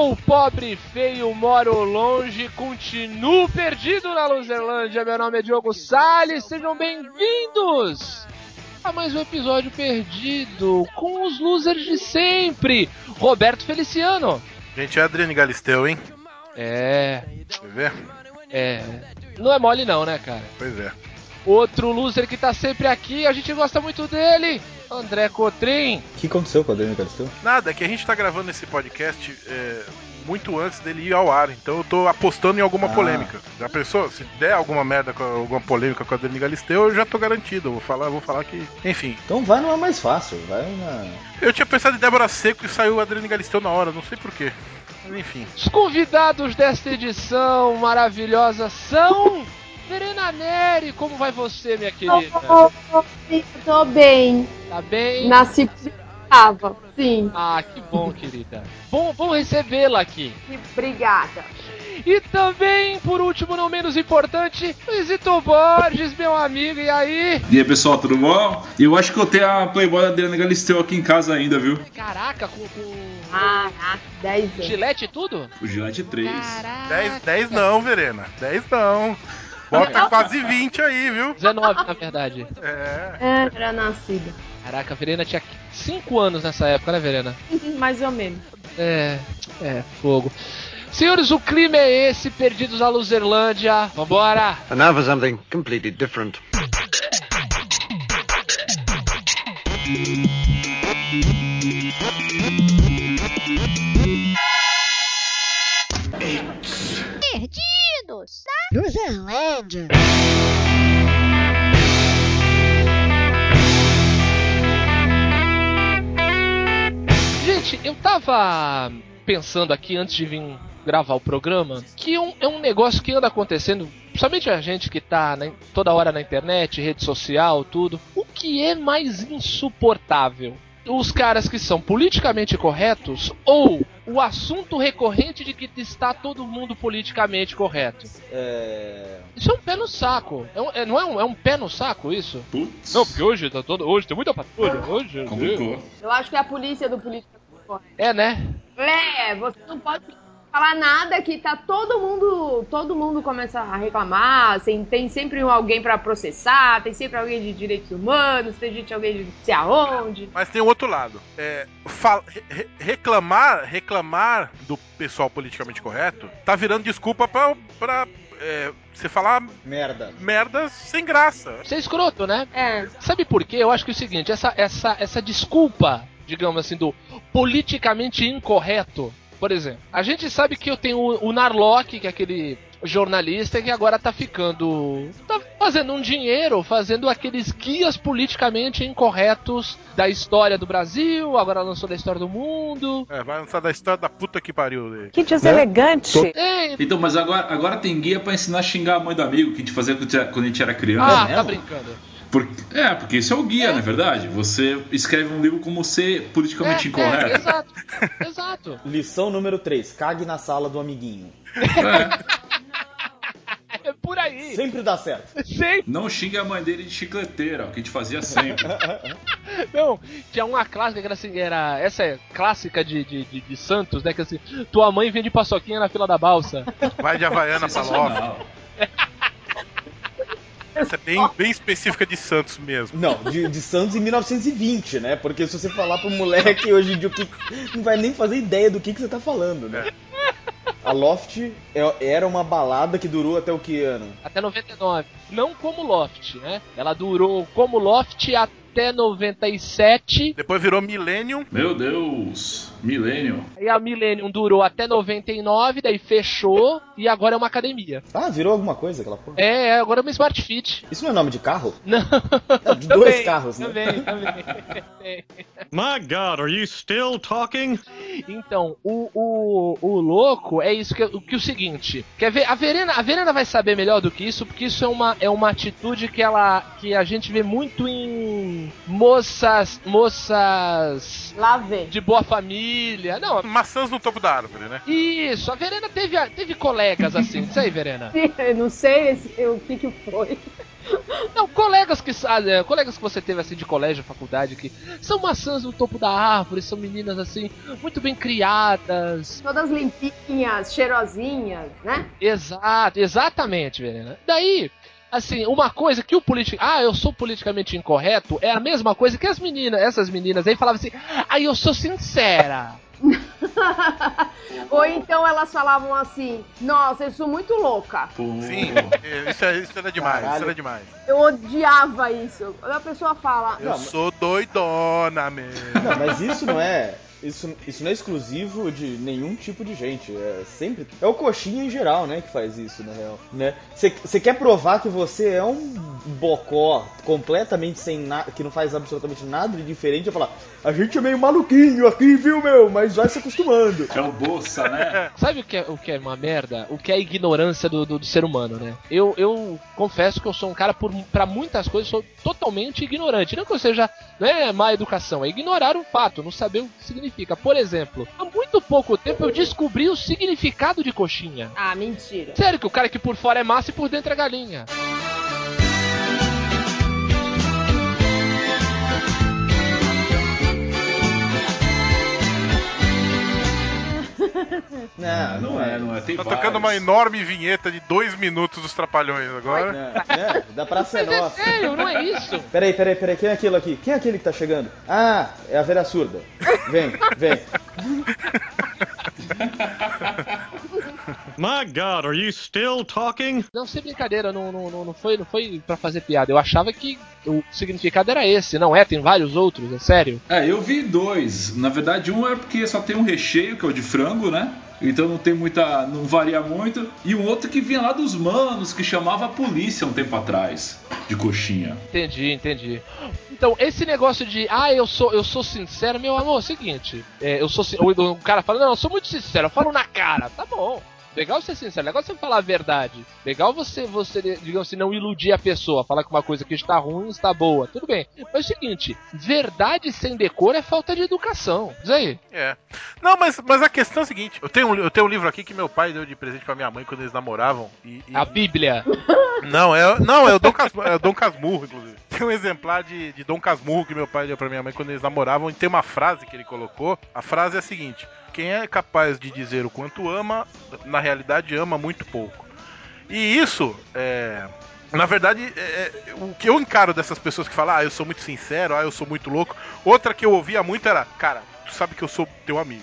Sou pobre, feio, moro longe, continuo perdido na Luzerlândia. Meu nome é Diogo Salles, sejam bem-vindos a mais um episódio perdido com os losers de sempre. Roberto Feliciano. Gente, é Adriane Galisteu, hein? É. Quer ver? É. Não é mole não, né, cara? Pois é. Outro loser que tá sempre aqui, a gente gosta muito dele, André Cotrim. O que aconteceu com a Adriane Galisteu? Nada, é que a gente tá gravando esse podcast é, muito antes dele ir ao ar, então eu tô apostando em alguma Ah. polêmica. Já pensou? Se der alguma merda, alguma polêmica com a Adriane Galisteu, eu já tô garantido. Eu vou falar, vou falar que. Enfim. Então vai numa mais fácil, vai na. Eu tinha pensado em Débora Seco e saiu a Adriane Galisteu na hora, não sei porquê. Mas enfim. Os convidados desta edição maravilhosa são Verena Neri. Como vai você, minha querida? Tô bem. Tá bem? Nasci tava, sim. Ah, que bom, querida. Bom, bom recebê-la aqui. Obrigada. E também, por último, não menos importante, Luizito Borges, meu amigo, e aí? E aí pessoal, tudo bom? Eu acho que eu tenho a Playboy da Adriana Galisteu aqui em casa ainda, viu? Caraca, com, com Caraca, 10 anos. gilete e tudo? O Gillette 3. Caraca. 10, 10 não, Verena. 10 não. Bota quase 20 aí, viu? 19, na verdade. É. É, era nascida. Caraca, a Verena tinha 5 anos nessa época, né, Verena? Mais ou menos. É, é, fogo. Senhores, o clima é esse, perdidos na Luzerlândia. Vambora! And now for something completely different. Perdidos na Luzerlândia. Gente, eu tava pensando aqui antes de vir gravar o programa que um- é um negócio que anda acontecendo, principalmente a gente que tá na- toda hora na internet, rede social, tudo. O que é mais insuportável? Os caras que são politicamente corretos ou o assunto recorrente de que está todo mundo politicamente correto? É. Isso é um pé no saco. É um- é- não é um, é um pé no saco isso? Putz. Não, porque hoje tá todo. Hoje tem muita patrulha. Hoje. Complicou. Eu acho que é a polícia do político. É, né? É, você não pode falar nada que tá todo mundo, todo mundo começa a reclamar, assim, tem sempre alguém pra processar, tem sempre alguém de direitos humanos, tem gente alguém de não sei aonde. Mas tem o outro lado. É, fal- re- re- reclamar, reclamar do pessoal politicamente correto tá virando desculpa pra, pra é, você falar Merda. merda sem graça. Você é escroto, né? É, Sabe por quê? Eu acho que é o seguinte, essa, essa, essa desculpa, digamos assim, do politicamente incorreto, por exemplo, a gente sabe que eu tenho o, Narlock, que é aquele jornalista que agora tá ficando. tá fazendo um dinheiro, fazendo aqueles guias politicamente incorretos da história do Brasil, agora lançou da história do mundo. É, vai lançar da história da puta que pariu. dele. Que deselegante. É, Então, mas agora, agora tem guia pra ensinar a xingar a mãe do amigo que a gente fazia quando a gente- quando a gente era criança. ah, mesmo? tá brincando. Porque- é, porque isso é o guia, não é verdade? Você escreve um livro como ser politicamente É, é, incorreto. exato, exato. Lição número 3. Cague na sala do amiguinho. É. É por aí. Sempre dá certo. Sempre. Não xingue a mãe dele de chicleteira, o que a gente fazia sempre. Não, tinha uma clássica que era assim, era. Essa é clássica de, de, de, de Santos, né? Que assim, tua mãe vende paçoquinha na fila da balsa. Vai de Havaiana pra Loft. Essa é bem, bem específica de Santos mesmo. Não, de, de Santos em 1920, né? Porque se você falar pro moleque hoje em dia o que. Não vai nem fazer ideia do que, que você tá falando, né? A Loft é- era uma balada que durou até o que ano? Até 99. Não como Loft, né? Ela durou como Loft até 97. Depois virou Millennium. Meu Deus, Millennium. E a Millennium durou até 99, daí fechou e agora é uma academia. Ah, virou alguma coisa aquela porra? É, agora é uma Smart Fit. Isso não é nome de carro? Não. É, de dois carros, né? Também, também. My God, are you still talking? Então, o, o, o louco é isso que, o que o seguinte. Quer ver? A Verena, a Verena vai saber melhor do que isso, porque isso é uma, é uma atitude que ela que a gente vê muito em moças moças lá vem. de boa família. Não, Maçãs no topo da árvore, né? isso. A Verena teve teve colegas assim. Isso aí, Verena. Eu não sei esse- o que que foi. Não, colegas que sa- é, colegas que você teve assim de colégio, faculdade, que são maçãs no topo da árvore, são meninas assim, muito bem criadas. Todas limpinhas, cheirosinhas, né? Exato, exatamente, Verena. Daí, assim, uma coisa que o político. Ah, eu sou politicamente incorreto, é a mesma coisa que as meninas, essas meninas aí falavam assim, ah, eu sou sincera. Ou então elas falavam assim: Nossa, eu sou muito louca. Sim, isso, é- isso era demais, Caralho. isso era demais. Eu odiava isso. Quando a pessoa fala. Eu Não, sou doidona mesmo. Não, mas isso não é. Isso, isso não é exclusivo de nenhum tipo de gente. É sempre. É o coxinha em geral, né, que faz isso, na real. Né? Você quer provar que você é um bocó completamente sem nada. que não faz absolutamente nada de diferente e falar. A gente é meio maluquinho aqui, viu, meu? Mas vai se acostumando. É o Bolsa, né? Sabe o que é, o que é uma merda? O que é a ignorância do, do, do ser humano, né? Eu, eu confesso que eu sou um cara, por, pra muitas coisas, sou totalmente ignorante. Não que eu seja não é má educação, é ignorar um fato, não saber o que significa. Por exemplo, há muito pouco tempo eu descobri o significado de coxinha. Ah, mentira. Sério que o cara que por fora é massa e por dentro é galinha. Não, Não é, não é. Tem Tá vários. tocando uma enorme vinheta de dois minutos dos Trapalhões agora. Não, é, da Praça é Mas é Nossa. sério, não é isso? Peraí, peraí, peraí, quem é aquilo aqui? Quem é aquele que tá chegando? Ah, é a Vera Surda. Vem, vem. My God, are you still talking? Não, sem brincadeira, não, não, não, não foi, não foi pra fazer piada. Eu achava que o significado era esse, não é? Tem vários outros, é sério? É, eu vi dois. Na verdade, um é porque só tem um recheio, que é o de frango, né? Então não tem muita. não varia muito. E um outro que vinha lá dos manos, que chamava a polícia um tempo atrás, de coxinha. Entendi, entendi. Então, esse negócio de, ah, eu sou, eu sou sincero, meu amor, é o seguinte, é, eu sou, o, o cara fala, não, eu sou muito sincero, eu falo na cara, tá bom. Legal ser sincero, legal você falar a verdade. Legal você, você, digamos assim, não iludir a pessoa, falar que uma coisa que está ruim está boa. Tudo bem. Mas é o seguinte, verdade sem decoro é falta de educação. Diz aí. É. Não, mas, mas a questão é a seguinte: eu tenho, um, eu tenho um livro aqui que meu pai deu de presente pra minha mãe quando eles namoravam. E, e- A Bíblia. Não, é, não, é o Dom, Cas, é o Dom Casmurro, inclusive. Tem um exemplar de, de Dom Casmurro que meu pai deu pra minha mãe quando eles namoravam e tem uma frase que ele colocou. A frase é a seguinte: Quem é capaz de dizer o quanto ama, na realidade ama muito pouco. E isso é. Na verdade, é, é, o que eu encaro dessas pessoas que falam, ah, eu sou muito sincero, ah, eu sou muito louco. Outra que eu ouvia muito era, cara, tu sabe que eu sou teu amigo.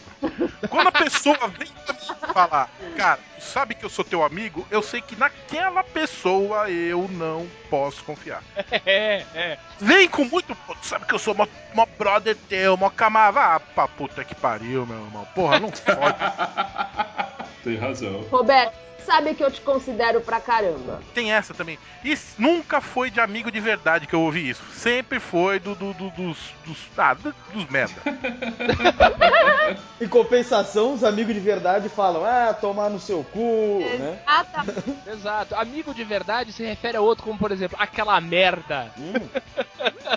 Quando a pessoa vem pra mim falar, cara, tu sabe que eu sou teu amigo, eu sei que naquela pessoa eu não posso confiar. É, é. Vem com muito. "Pô, Tu sabe que eu sou mó, mó brother teu, mó camarada. Ah, pra puta que pariu, meu irmão. Porra, não fode. Tem razão. Roberto, sabe que eu te considero pra caramba. Tem essa também. E nunca foi de amigo de verdade que eu ouvi isso. Sempre foi do, do- do- dos. dos. Ah, do- dos merda. Em compensação, os amigos de verdade falam, ah, tomar no seu cu, né? Exatamente. Exato. Amigo de verdade se refere a outro, como por exemplo, aquela merda. Hum,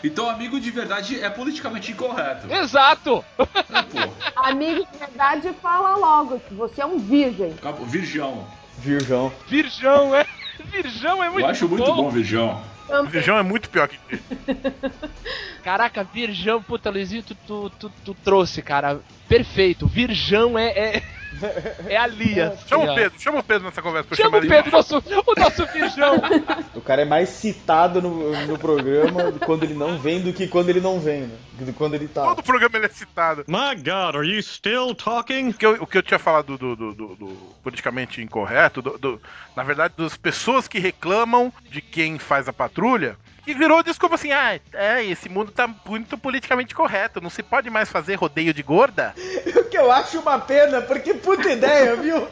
Então, amigo de verdade é politicamente incorreto. Exato! É, pô, Amigo de verdade fala logo que você é um virgem. Virgão. Virgão. Virgão, é. Virgão é muito Eu acho muito bom, Virgão. O Também. Virgão é muito pior que ele. Caraca, Virgão, puta, Luizinho, tu, tu, tu, tu trouxe, cara. Perfeito. Virgão é. É, é ali, assim, Chama ó. o Pedro, chama o Pedro nessa conversa Chama chamar o ele. Pedro, nosso, o nosso Virgão. O cara é mais citado no, no programa quando ele não vem do que quando ele não vem, né? Do quando ele tá. Todo programa ele é citado. My God, are you still talking? O que eu, o que eu tinha falado do, do- do- do politicamente incorreto, do- do- na verdade, das pessoas que reclamam de quem faz a patrulha, e virou desculpa assim, ah, é, esse mundo tá muito politicamente correto, não se pode mais fazer rodeio de gorda? O que eu acho uma pena, porque puta ideia, viu?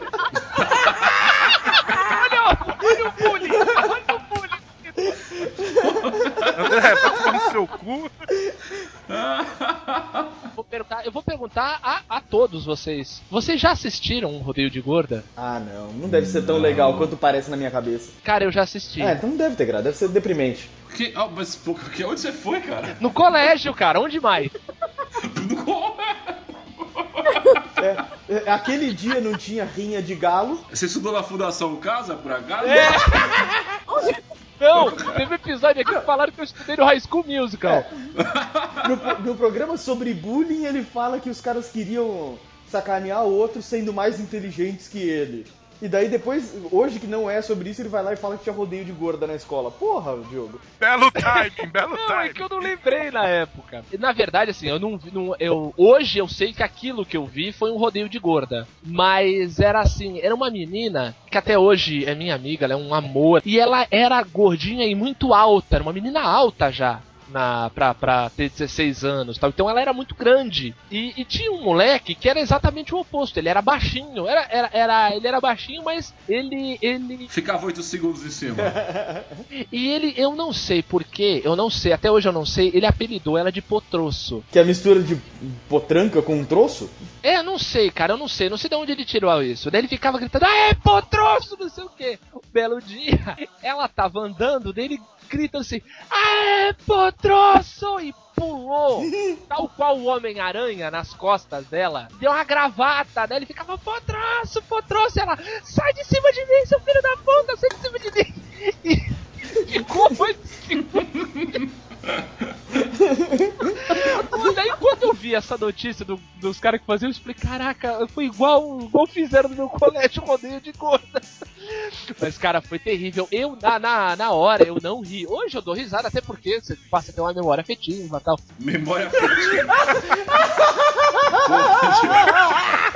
Olha, olha o bullying. André, vai tomar no seu cu. Vou perguntar, eu vou perguntar a, a todos vocês. Vocês já assistiram um rodeio de gorda? Ah, não. Não deve ser tão legal quanto parece na minha cabeça. Cara, eu já assisti. É, então não deve ter graça, deve ser deprimente. Que, ah, mas pô, que, onde você foi, cara? No colégio, cara, onde mais? É, é, aquele dia não tinha rinha de galo. Você estudou na Fundação Casa, por acaso? É. Não, teve episódio aqui que falaram que eu estudei no High School Musical. No, no programa sobre bullying, ele fala que os caras queriam sacanear o outro sendo mais inteligentes que ele. E daí depois, hoje que não é sobre isso, ele vai lá e fala que tinha rodeio de gorda na escola. Porra, Diogo. Belo timing, belo Não, é timing. que eu não lembrei na época. E, Na verdade, assim, eu não vi. não- eu, hoje eu sei que aquilo que eu vi foi um rodeio de gorda. Mas era assim, era uma menina que até hoje é minha amiga, ela é um amor. E ela era gordinha e muito alta, era uma menina alta já. Na, pra, pra ter 16 anos tal. Então ela era muito grande. E, e tinha um moleque que era exatamente o oposto. Ele era baixinho. Era, era, era, ele era baixinho, mas ele, ele Ficava 8 segundos em cima. e ele, eu não sei porquê, eu não sei, até hoje eu não sei, ele apelidou ela de Potroço. Que é a mistura de potranca com um troço? É, eu não sei, cara, eu não sei, não sei de onde ele tirou isso. Daí ele ficava gritando, ah, é Potroço, não sei o quê. Um belo dia, ela tava andando, daí ele grita assim, ah, é Potroço! E pulou, tal qual o Homem-Aranha nas costas dela, deu uma gravata, né? Ele ficava, Potroço, Potroço, e ela, sai de cima de mim, seu filho da puta, sai de cima de mim. E ficou daí quando eu vi essa notícia do- dos caras que faziam, eu falei, caraca, foi igual, igual fizeram no meu colégio rodeio de gorda. Mas, cara, foi terrível. Eu, na, na, na hora, eu não ri. Hoje eu dou risada, até porque você passa a ter uma memória afetiva e tal. Memória afetiva.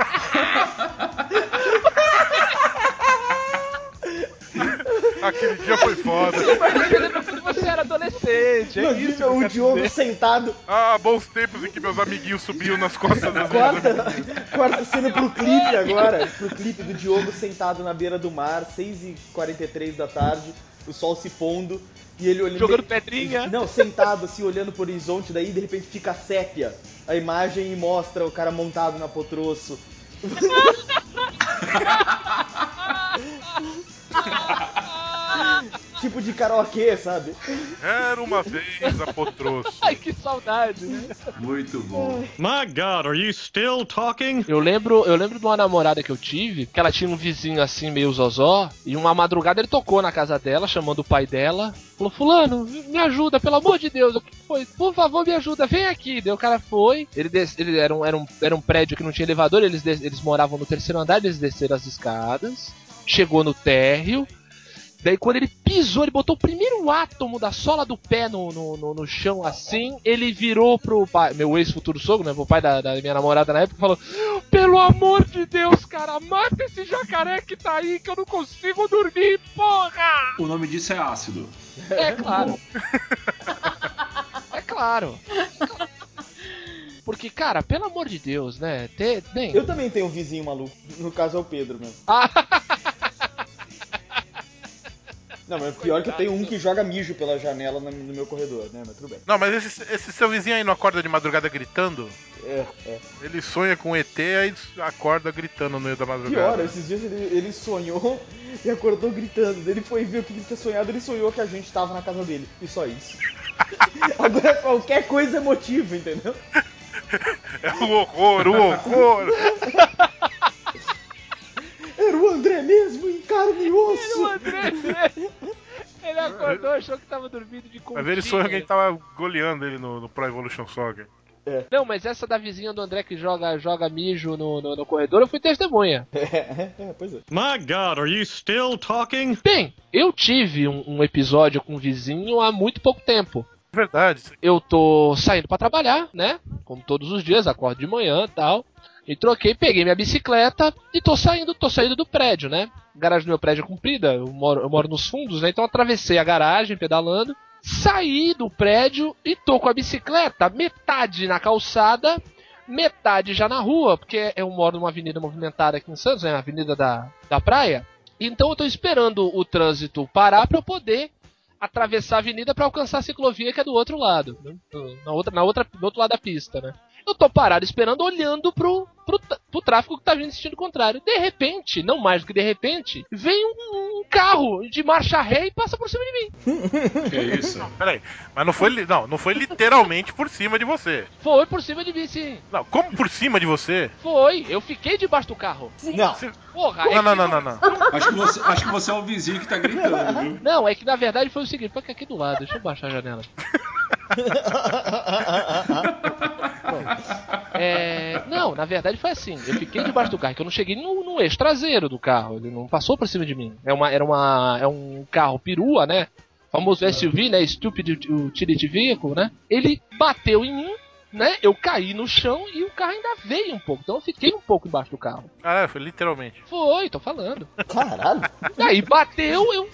Aquele dia foi foda. Mas você lembra quando você era adolescente, é isso. Imagina o Diogo dizer. sentado, Ah, bons tempos em que meus amiguinhos subiam nas costas das minhas quarta, amiguinhas. quarta cena pro clipe agora, pro clipe do Diogo sentado na beira do mar, 6h43 da tarde, o sol se pondo, e ele olhando... Jogando pedrinha. Não, sentado assim, olhando pro horizonte, daí de repente fica sépia a imagem e mostra o cara montado na potroço. tipo de karaokê, sabe? Era uma vez a Potroço. Ai, que saudade, né? Muito bom. My god, are you still talking? Eu lembro, eu lembro de uma namorada que eu tive, que ela tinha um vizinho assim, meio zozó, e uma madrugada ele tocou na casa dela, chamando o pai dela. Falou, fulano, me ajuda, pelo amor de Deus. O que foi? Por favor, me ajuda, vem aqui. Daí o cara foi. Ele, des... ele era, um, era, um, era um prédio que não tinha elevador, eles, des- eles moravam no terceiro andar, eles desceram as escadas. Chegou no térreo. Daí quando ele pisou, ele botou o primeiro átomo da sola do pé no, no, no, no chão assim, ele virou pro pai, meu ex-futuro sogro, né? O pai da, da minha namorada na época, e falou: Pelo amor de Deus, cara, mata esse jacaré que tá aí que eu não consigo dormir, porra! O nome disso é ácido. É claro. é claro. Porque, cara, pelo amor de Deus, né? Te, bem. Eu também tenho um vizinho maluco, no caso é o Pedro mesmo. Não, mas pior que eu tenho um que joga mijo pela janela no, no meu corredor, né? Mas tudo bem. Não, mas esse, esse seu vizinho aí não acorda de madrugada gritando? É, é. Ele sonha com ET aí acorda gritando no meio da madrugada. Pior, esses dias ele, ele sonhou e acordou gritando. Ele foi ver o que ele tinha sonhado, ele sonhou que a gente tava na casa dele. E só isso. Agora qualquer coisa é motivo, entendeu? É o horror, o horror. Era o André mesmo, em carne e o osso. André. Ele acordou, achou que tava dormindo de conchinha. ver ele sonha que a gente tava goleando ele no, no Pro Evolution Soccer. Não, mas essa da vizinha do André que joga, joga mijo no, no, no corredor, eu fui testemunha. É, é, pois é. My god, are you still talking? Bem, eu tive um, um episódio com um vizinho há muito pouco tempo. Verdade. Eu tô saindo pra trabalhar, né? Como todos os dias, acordo de manhã e tal. E troquei, peguei minha bicicleta e tô saindo, tô saindo do prédio, né? A garagem do meu prédio é comprida, eu moro, eu moro nos fundos, né? Então atravessei a garagem pedalando, saí do prédio e tô com a bicicleta metade na calçada, metade já na rua, porque eu moro numa avenida movimentada aqui em Santos, né? A avenida da, da praia. Então eu tô esperando o trânsito parar pra eu poder atravessar a avenida pra alcançar a ciclovia que é do outro lado, né? na outra, na outra, do outro lado da pista, né? Eu tô parado esperando, olhando pro, pro, pro tráfego que tá vindo em sentido contrário. De repente, não mais do que de repente, vem um, um carro de marcha ré e passa por cima de mim. Que isso? Peraí, mas não foi, não, não foi literalmente por cima de você. Foi por cima de mim, sim. Não, como por cima de você? Foi. Eu fiquei debaixo do carro. Não, Porra, é Não, não, que- não, não, não. Acho que você, acho que você é o vizinho que tá gritando, viu? Não, é que na verdade foi o seguinte, foi aqui do lado, deixa eu baixar a janela. É, não, na verdade foi assim. Eu fiquei debaixo do carro, que eu não cheguei no, no eixo traseiro do carro. Ele não passou por cima de mim. É uma, era uma, é um carro perua, né? Famoso SUV, né? Stupid Utility Vehicle, né? Ele bateu em mim, né? Eu caí no chão e o carro ainda veio um pouco. Então eu fiquei um pouco embaixo do carro. Ah, foi literalmente. Foi, tô falando. caralho. Aí bateu, eu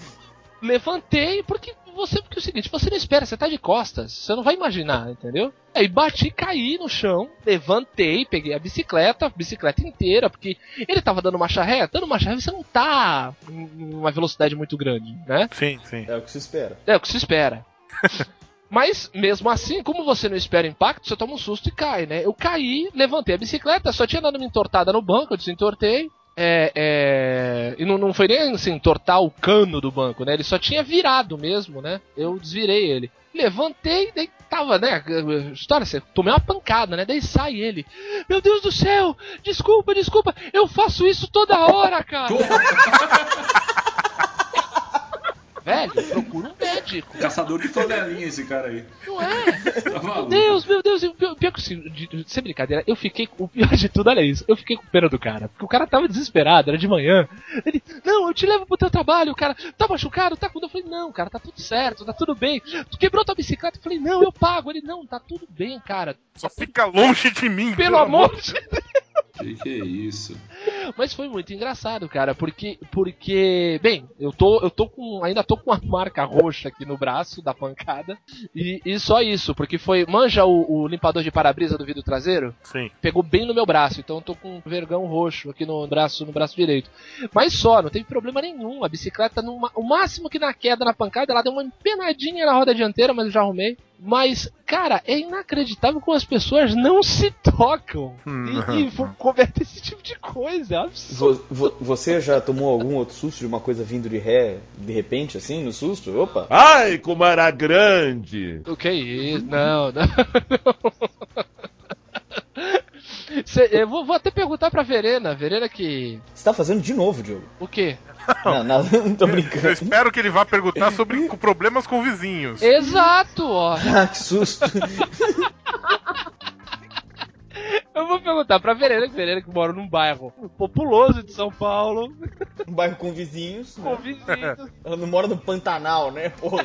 levantei, porque você, porque é o seguinte, você não espera, você tá de costas, você não vai imaginar, entendeu? Aí bati, caí no chão, levantei, peguei a bicicleta, a bicicleta inteira, porque ele tava dando marcha ré, dando marcha ré você não tá em uma velocidade muito grande, né? Sim, sim. É o que se espera. É o que se espera. Mas, mesmo assim, como você não espera impacto, você toma um susto e cai, né? Eu caí, levantei a bicicleta, só tinha dado uma entortada no banco, eu desentortei. É, é, e não, não foi nem assim, entortar o cano do banco, né? Ele só tinha virado mesmo, né? Eu desvirei ele. Levantei, daí tava, né? História, você tomei uma pancada, né? Daí sai ele. Meu Deus do céu! Desculpa, desculpa! Eu faço isso toda hora, cara! Velho, procura um médico. Caçador de flanelinha esse cara aí. Não é? Tá Meu? Deus, meu Deus, o pior, pior que assim, de- de- sem brincadeira, eu fiquei, o pior de tudo, olha isso, eu fiquei com pena do cara, porque o cara tava desesperado, era de manhã, ele, não, eu te levo pro teu trabalho, o cara, tá machucado, tá com dor, eu falei, não, cara, tá tudo certo, tá tudo bem, tu quebrou tua bicicleta, eu falei, não, eu pago, ele, não, tá tudo bem, cara, Só fica longe de mim. pelo amor de Que que é isso? Mas foi muito engraçado, cara, porque, porque, bem, eu tô, eu tô com, ainda tô com uma marca roxa aqui no braço da pancada e, e só isso, porque foi, manja o, o limpador de para-brisa do vidro traseiro, Sim. pegou bem no meu braço, então eu tô com um vergão roxo aqui no braço, no braço direito. Mas só, não teve problema nenhum. A bicicleta, numa, o máximo que na queda, na pancada, ela deu uma empenadinha na roda dianteira, mas eu já arrumei. Mas, cara, é inacreditável como as pessoas não se tocam e, e convertem esse tipo de coisa. É absurdo. Vo- vo- você já tomou algum outro susto de uma coisa vindo de ré, de repente, assim, no susto? Opa! Ai, como era grande! O que é isso? Não, não. Cê- eu vou, vou até perguntar pra Verena. Verena que. Você tá fazendo de novo, Diogo? O quê? Não, não, não tô Eu brincando. espero que ele vá perguntar sobre problemas com vizinhos. Exato, ó. Ah, que susto. Eu vou perguntar pra Verena, que Verena que mora num bairro populoso de São Paulo, Um bairro com vizinhos. com Né? vizinhos, Ela não mora no Pantanal, né? Porra.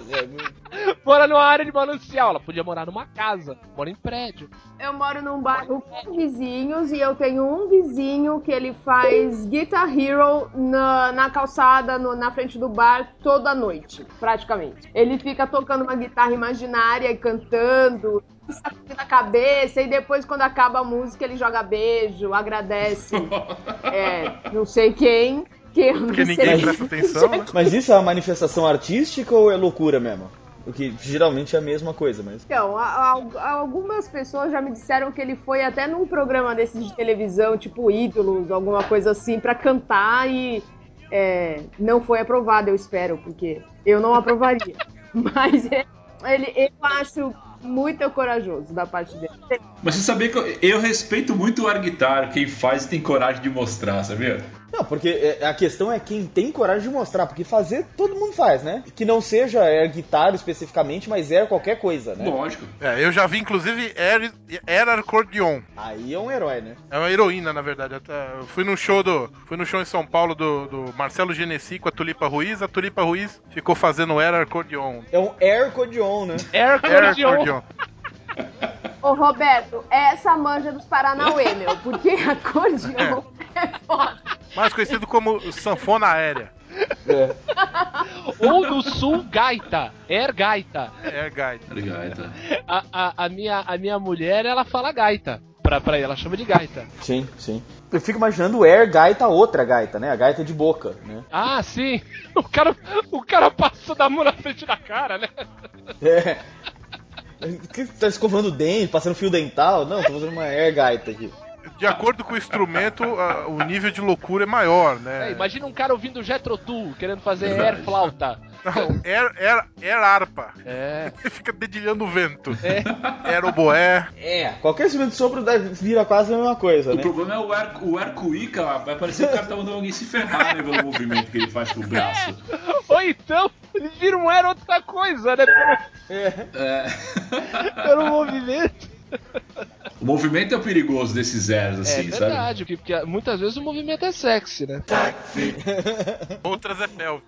mora numa área de manancial. Ela podia morar numa casa, mora em prédio. Eu moro num bairro com vizinhos e eu tenho um vizinho que ele faz Guitar Hero na, na calçada, no- na frente do bar, toda noite, praticamente. Ele fica tocando uma guitarra imaginária e cantando, sacudindo a cabeça, e depois, quando acaba a música, ele joga beijo, agradece, é, não sei quem, que eu não Porque sei. ninguém presta atenção, né? Mas isso é uma manifestação artística ou é loucura mesmo? O que geralmente é a mesma coisa, mas. Então, a- a- algumas pessoas já me disseram que ele foi até num programa desses de televisão, tipo Ídolos, alguma coisa assim, pra cantar e é, não foi aprovado, eu espero, porque eu não aprovaria. Mas é, ele, eu acho muito corajoso da parte dele. Mas você sabia que eu, eu respeito muito o air guitar, quem faz tem coragem de mostrar, sabia? Não, porque é, a questão é quem tem coragem de mostrar, porque fazer todo mundo faz, né? Que não seja air guitarra especificamente, mas é qualquer coisa, né? Lógico. É, eu já vi, inclusive, Air, Air Accordion. Aí é um herói, né? É uma heroína, na verdade. Eu fui num show do. Fui num show em São Paulo do, do Marcelo Genesi com a Tulipa Ruiz. A Tulipa Ruiz ficou fazendo Air Accordion. É um air cordion, né? Air Air Accordion. Ô, Roberto, essa manja dos Paranauê, meu, porque acordeon é foda. Mais conhecido como sanfona aérea. É. Ou no sul, gaita. Air gaita. Air Guide. Obrigado. A, a, a minha, a minha mulher, ela fala gaita. Pra, pra ela chama de gaita. Sim, sim. Eu fico imaginando o air gaita, outra gaita, né? A gaita de boca, né? Ah, sim. O cara, o cara passa da mão na frente da cara, né? É. Que tá escovando o dente, passando fio dental? Não, tô fazendo uma air gaita aqui. De acordo com o instrumento, a- o nível de loucura é maior, É, né? imagina um cara ouvindo Jetro Tull, querendo fazer Verdade. air flauta. Não, air, air, air harpa. É. Ele fica dedilhando o vento. É. Air oboé. É, qualquer instrumento de sopro vira quase a mesma coisa, O né? problema é o ar, o ar cuíca, vai parecer que o cara tá mandando alguém se ferrar, né, pelo movimento que ele faz com o braço. Ou então, ele vira um air outra coisa, né? Pelo, É. pelo movimento. O movimento é o perigoso desses zeros, É assim, sabe? verdade, porque, porque muitas vezes o movimento é sexy, né? Outras é pélvico.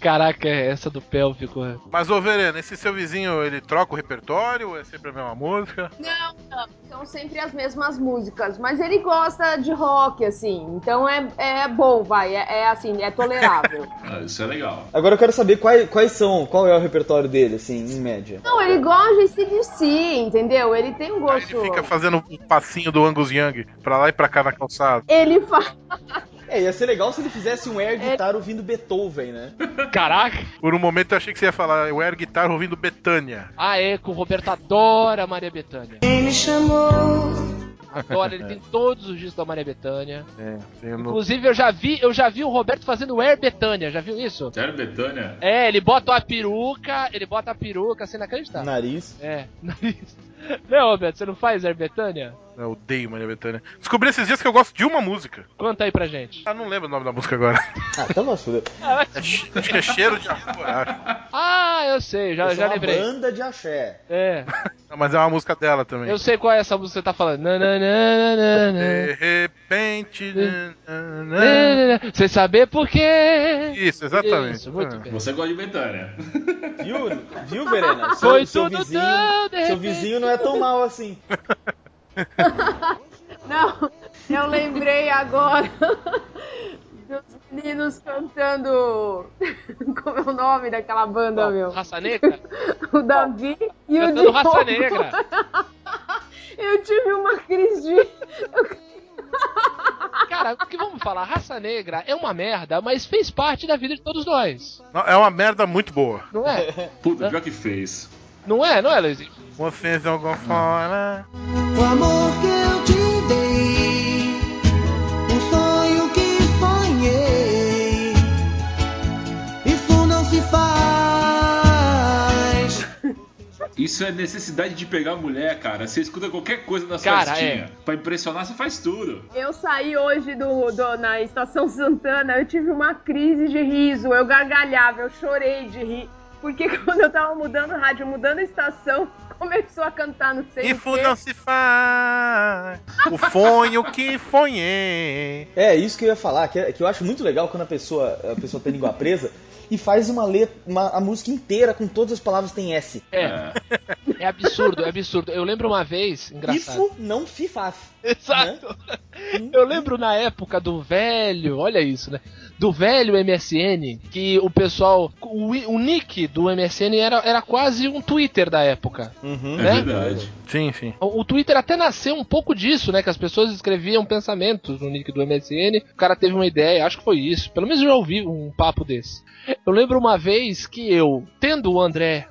Caraca, essa do pélvico. é. Mas, ô Verena, esse seu vizinho, ele troca o repertório ou é sempre a mesma música? Não, não. São sempre as mesmas músicas. Mas ele gosta de rock, assim. Então é, é bom, vai. É, é assim, é tolerável. Ah, isso é legal. Agora eu quero saber quais, quais são, qual é o repertório dele, assim, em média. não, ele gosta de CDC, entendeu? Ele tem um Aí gosto. ele fica fazendo o passinho do Angus Young pra lá e pra cá na calçada. Ele faz. É, ia ser legal se ele fizesse um air guitar ouvindo Beethoven, né? Caraca! Por um momento eu achei que você ia falar o air guitar ouvindo Betânia. Ah, é, Roberto adora a Maria Bethânia. Ele me chamou. Adora, ele tem todos os discos da Maria Bethânia. É, tem no... Inclusive, eu já vi, eu já vi o Roberto fazendo Air Betânia, já viu isso? Sério, Betânia? É, ele bota a peruca, ele bota a peruca assim inacreditável. Nariz. É, nariz. Não, Roberto, você não faz Air Betânia? Eu odeio Maria Bethânia. Descobri esses dias que eu gosto de uma música. Conta aí pra gente. Ah, não lembro o nome da música agora. Ah, então nós fudeu. É acho que é Cheiro de acho. Ah, eu sei, já, Isso já é uma lembrei. banda de axé. É, Não, Mas é uma música dela também. eu sei qual é essa música que você tá falando. Nananana. De repente. nananã. Sem saber por quê. Isso, exatamente. Isso, muito bem. Você gosta de Betânia. Viu, viu Verena? Seu, Foi seu tudo vizinho, tão de seu vizinho não é tão mal assim. Não, eu lembrei agora dos meninos cantando. Como é o nome daquela banda, meu? Raça Negra? O Davi e o Cantando Raça Diogo. Negra. Eu tive uma crise de. Cara, o que vamos falar? Raça Negra é uma merda, mas fez parte da vida de todos nós. Não, É uma merda muito boa. Não é? Puta, pior que fez. Não é, não é, Luizinho? Vocês jogam fora. O amor que eu te dei, o sonho que sonhei, isso não se faz. Isso é necessidade de pegar mulher, cara. Você escuta qualquer coisa na Cara, é. Pra impressionar, você faz tudo. Eu saí hoje do, do- na Estação Santana, eu tive uma crise de riso, eu gargalhava, eu chorei de rir. Porque quando eu tava mudando o rádio, mudando a estação, começou a cantar não sei quê. não se faz. O fonho que fonhei. É, isso que eu ia falar, que, é- que eu acho muito legal quando a pessoa, a pessoa tem língua presa e faz uma letra, uma, a música inteira com todas as palavras tem S. É, é absurdo, é absurdo. Eu lembro uma vez, engraçado. Ifo não fifaf. Exato. Eu lembro na época do velho, olha isso, né? Do velho MSN, que o pessoal. O, o nick do MSN era, era quase um Twitter da época. Uhum. É Né? verdade. Sim, sim. O, o Twitter até nasceu um pouco disso, né? Que as pessoas escreviam pensamentos no nick do MSN. O cara teve uma ideia, acho que foi isso. Pelo menos eu já ouvi um papo desse. Eu lembro uma vez que eu, tendo o André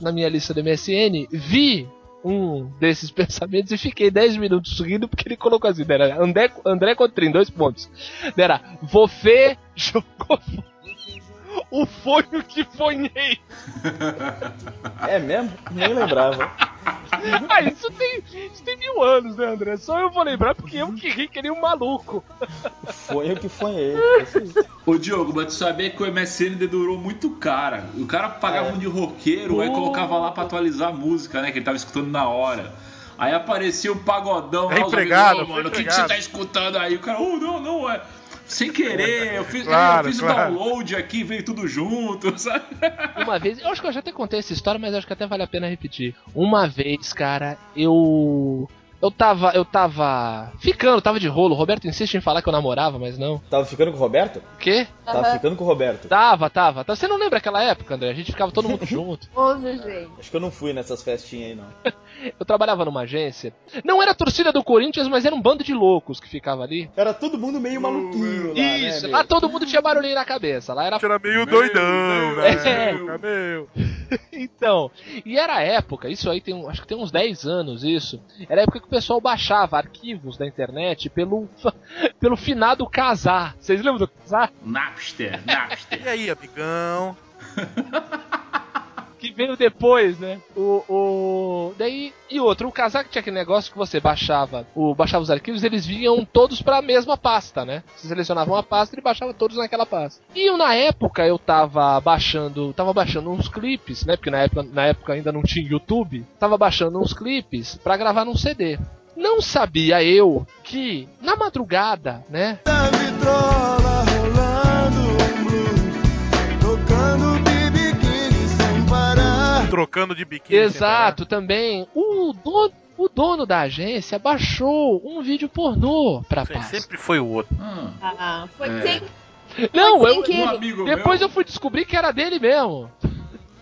na minha lista do MSN, vi um desses pensamentos e fiquei 10 minutos rindo porque ele colocou assim, André, André Cotrim, dois pontos. Era, você jogou o fonho que fonhei. É mesmo? Nem lembrava. Ah, isso tem, isso tem mil anos, né, André? Só eu vou lembrar porque eu que ri que nem um maluco. Foi eu que fonhei. Ô Diogo, mas tu sabia que o MSN dedurou muito cara. O cara pagava É. um de roqueiro, aí Uh. colocava lá pra atualizar a música, né? Que ele tava escutando na hora. Aí aparecia o pagodão É lá, empregado, amigos, "Ô, mano, o que, que empregado." você tá escutando aí? O cara, oh, não, não, é. Sem querer, eu fiz, Claro, é, eu fiz claro. o download aqui, veio tudo junto, sabe? Uma vez, eu acho que eu já até contei essa história, mas acho que até vale a pena repetir. Uma vez, cara, eu. Eu tava. Eu tava. Ficando, tava de rolo. O Roberto insiste em falar que eu namorava, mas não. Tava ficando com o Roberto? O quê? Tava ficando com o Roberto. Tava, tava. Você não lembra aquela época, André? A gente ficava todo mundo junto. Ô, gente. Acho que eu não fui nessas festinhas aí, não. Eu trabalhava numa agência. Não era a torcida do Corinthians, mas era um bando de loucos que ficava ali. Era todo mundo meio maluquinho lá, Isso, né? lá todo mundo tinha barulhinho na cabeça. Lá era. Era meio doidão, né? É. Meu. Então, e era a época, isso aí tem, um- acho que tem uns 10 anos isso. Era a época que o pessoal baixava arquivos da internet pelo pelo finado casar. Vocês lembram do casar? Napster, Napster. E aí, amigão? Que veio depois, né? O, o daí e outro, o casar que tinha aquele negócio que você baixava, o baixava os arquivos, eles vinham todos pra mesma pasta, né? Você selecionava uma pasta e baixava todos naquela pasta. E eu, na época eu tava baixando, tava baixando uns clipes, né? Porque na época, na época ainda não tinha YouTube. Tava baixando uns clipes pra gravar num CD. Não sabia eu que na madrugada, né? Da vitrola Trocando de biquíni. Exato, também. O dono, o dono da agência baixou um vídeo pornô pra pasta. Sempre foi o outro. Hum. Ah, foi É. sem, Não, foi sem eu. Um amigo depois meu, eu fui descobrir que era dele mesmo.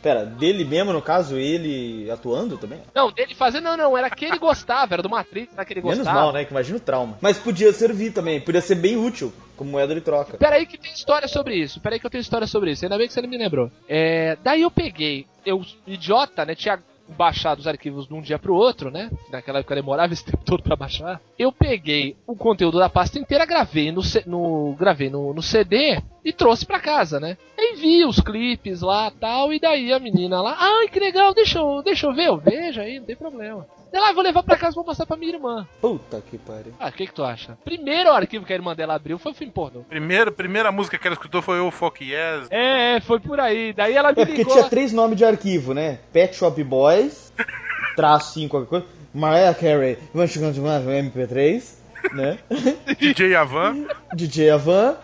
Pera, dele mesmo, no caso, ele atuando também? Não, dele fazendo, não, não, era que ele gostava, era do Matrix, era que ele Menos gostava. mal, né? Que imagina o trauma. Mas podia servir também, podia ser bem útil como moeda de troca. Peraí que tem história sobre isso, peraí que eu tenho história sobre isso, ainda bem que você não me lembrou. É, daí eu peguei, eu, idiota, né, tinha baixado os arquivos de um dia pro outro, né, naquela época demorava esse tempo todo pra baixar. Eu peguei o conteúdo da pasta inteira, gravei no, no, gravei no, no CD e trouxe pra casa, né. Aí vi os clipes lá tal, e daí a menina lá, ai que legal, deixa eu, deixa eu ver, eu vejo aí, não tem problema. Ela, ah, vou levar pra casa e vou mostrar pra minha irmã. Puta que pariu. Ah, o que que tu acha? Primeiro arquivo que a irmã dela abriu foi o filme pornô. Primeiro, primeira música que ela escutou foi o Fuck Yes. É, foi por aí. Daí ela me É porque ligou. tinha três nomes de arquivo, né? Pet Shop Boys, traço 5, qualquer coisa. Mariah Carey, vamos chegando de mais MP3, né? DJ Avan. DJ Avan.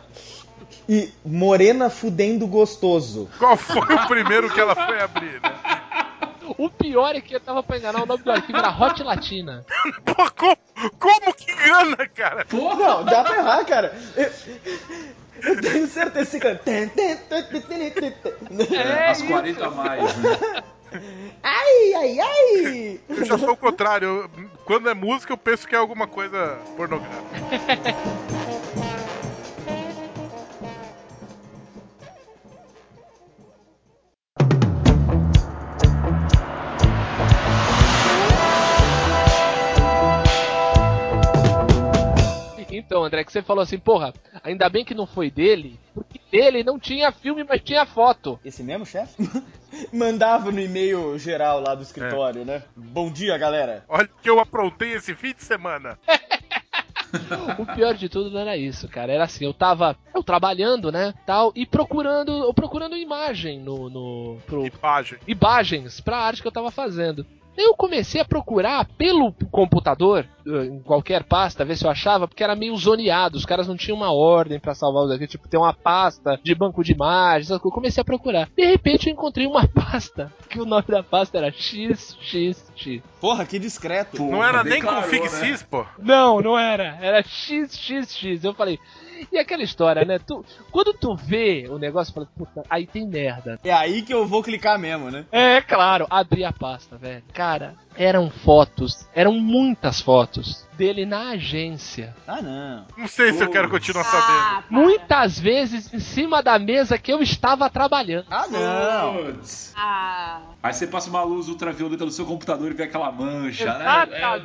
E Morena Fudendo Gostoso. Qual foi o primeiro que ela foi abrir, né? O pior é que eu tava pra enganar o nome do arquivo era Hot Latina. Pô, como, como que engana, cara? Não, dá pra errar, cara. Eu, eu tenho certeza que é, as 40 a mais, né? Ai, ai, ai! Eu já sou o contrário. Eu- quando é música, eu penso que é alguma coisa pornográfica. Então, André, que você falou assim, porra, ainda bem que não foi dele, porque dele não tinha filme, mas tinha foto. Esse mesmo, chefe? Mandava no e-mail geral lá do escritório, né? Bom dia, galera. Olha que eu aprontei esse fim de semana. O pior de tudo não era isso, cara. Era assim, eu tava eu trabalhando, né, tal, e procurando, eu procurando imagem no, no pro, Imagem. imagens pra arte que eu tava fazendo. Eu comecei a procurar pelo computador, eh, em qualquer pasta, ver se eu achava, porque era meio zoneado, os caras não tinham uma ordem pra salvar os arquivos, tipo, tem uma pasta de banco de imagens, eu comecei a procurar. De repente eu encontrei uma pasta, que o nome da pasta era XXX. Porra, que discreto. Pô, Não era nem com declarou, Fixis, né? pô. Não, não era. Era XXX. Eu falei. E aquela história, né? Tu, quando tu vê o negócio, fala, puta, aí tem merda. É aí que eu vou clicar mesmo, né? É, claro, abri a pasta, velho. Cara, eram fotos, eram muitas fotos dele na agência. Ah, não. Não sei se eu quero continuar sabendo. Ah. Muitas vezes em cima da mesa que eu estava trabalhando. Ah, não. Ah, Aí você passa uma luz ultravioleta no seu computador e vê aquela mancha, né? Exatamente. Meu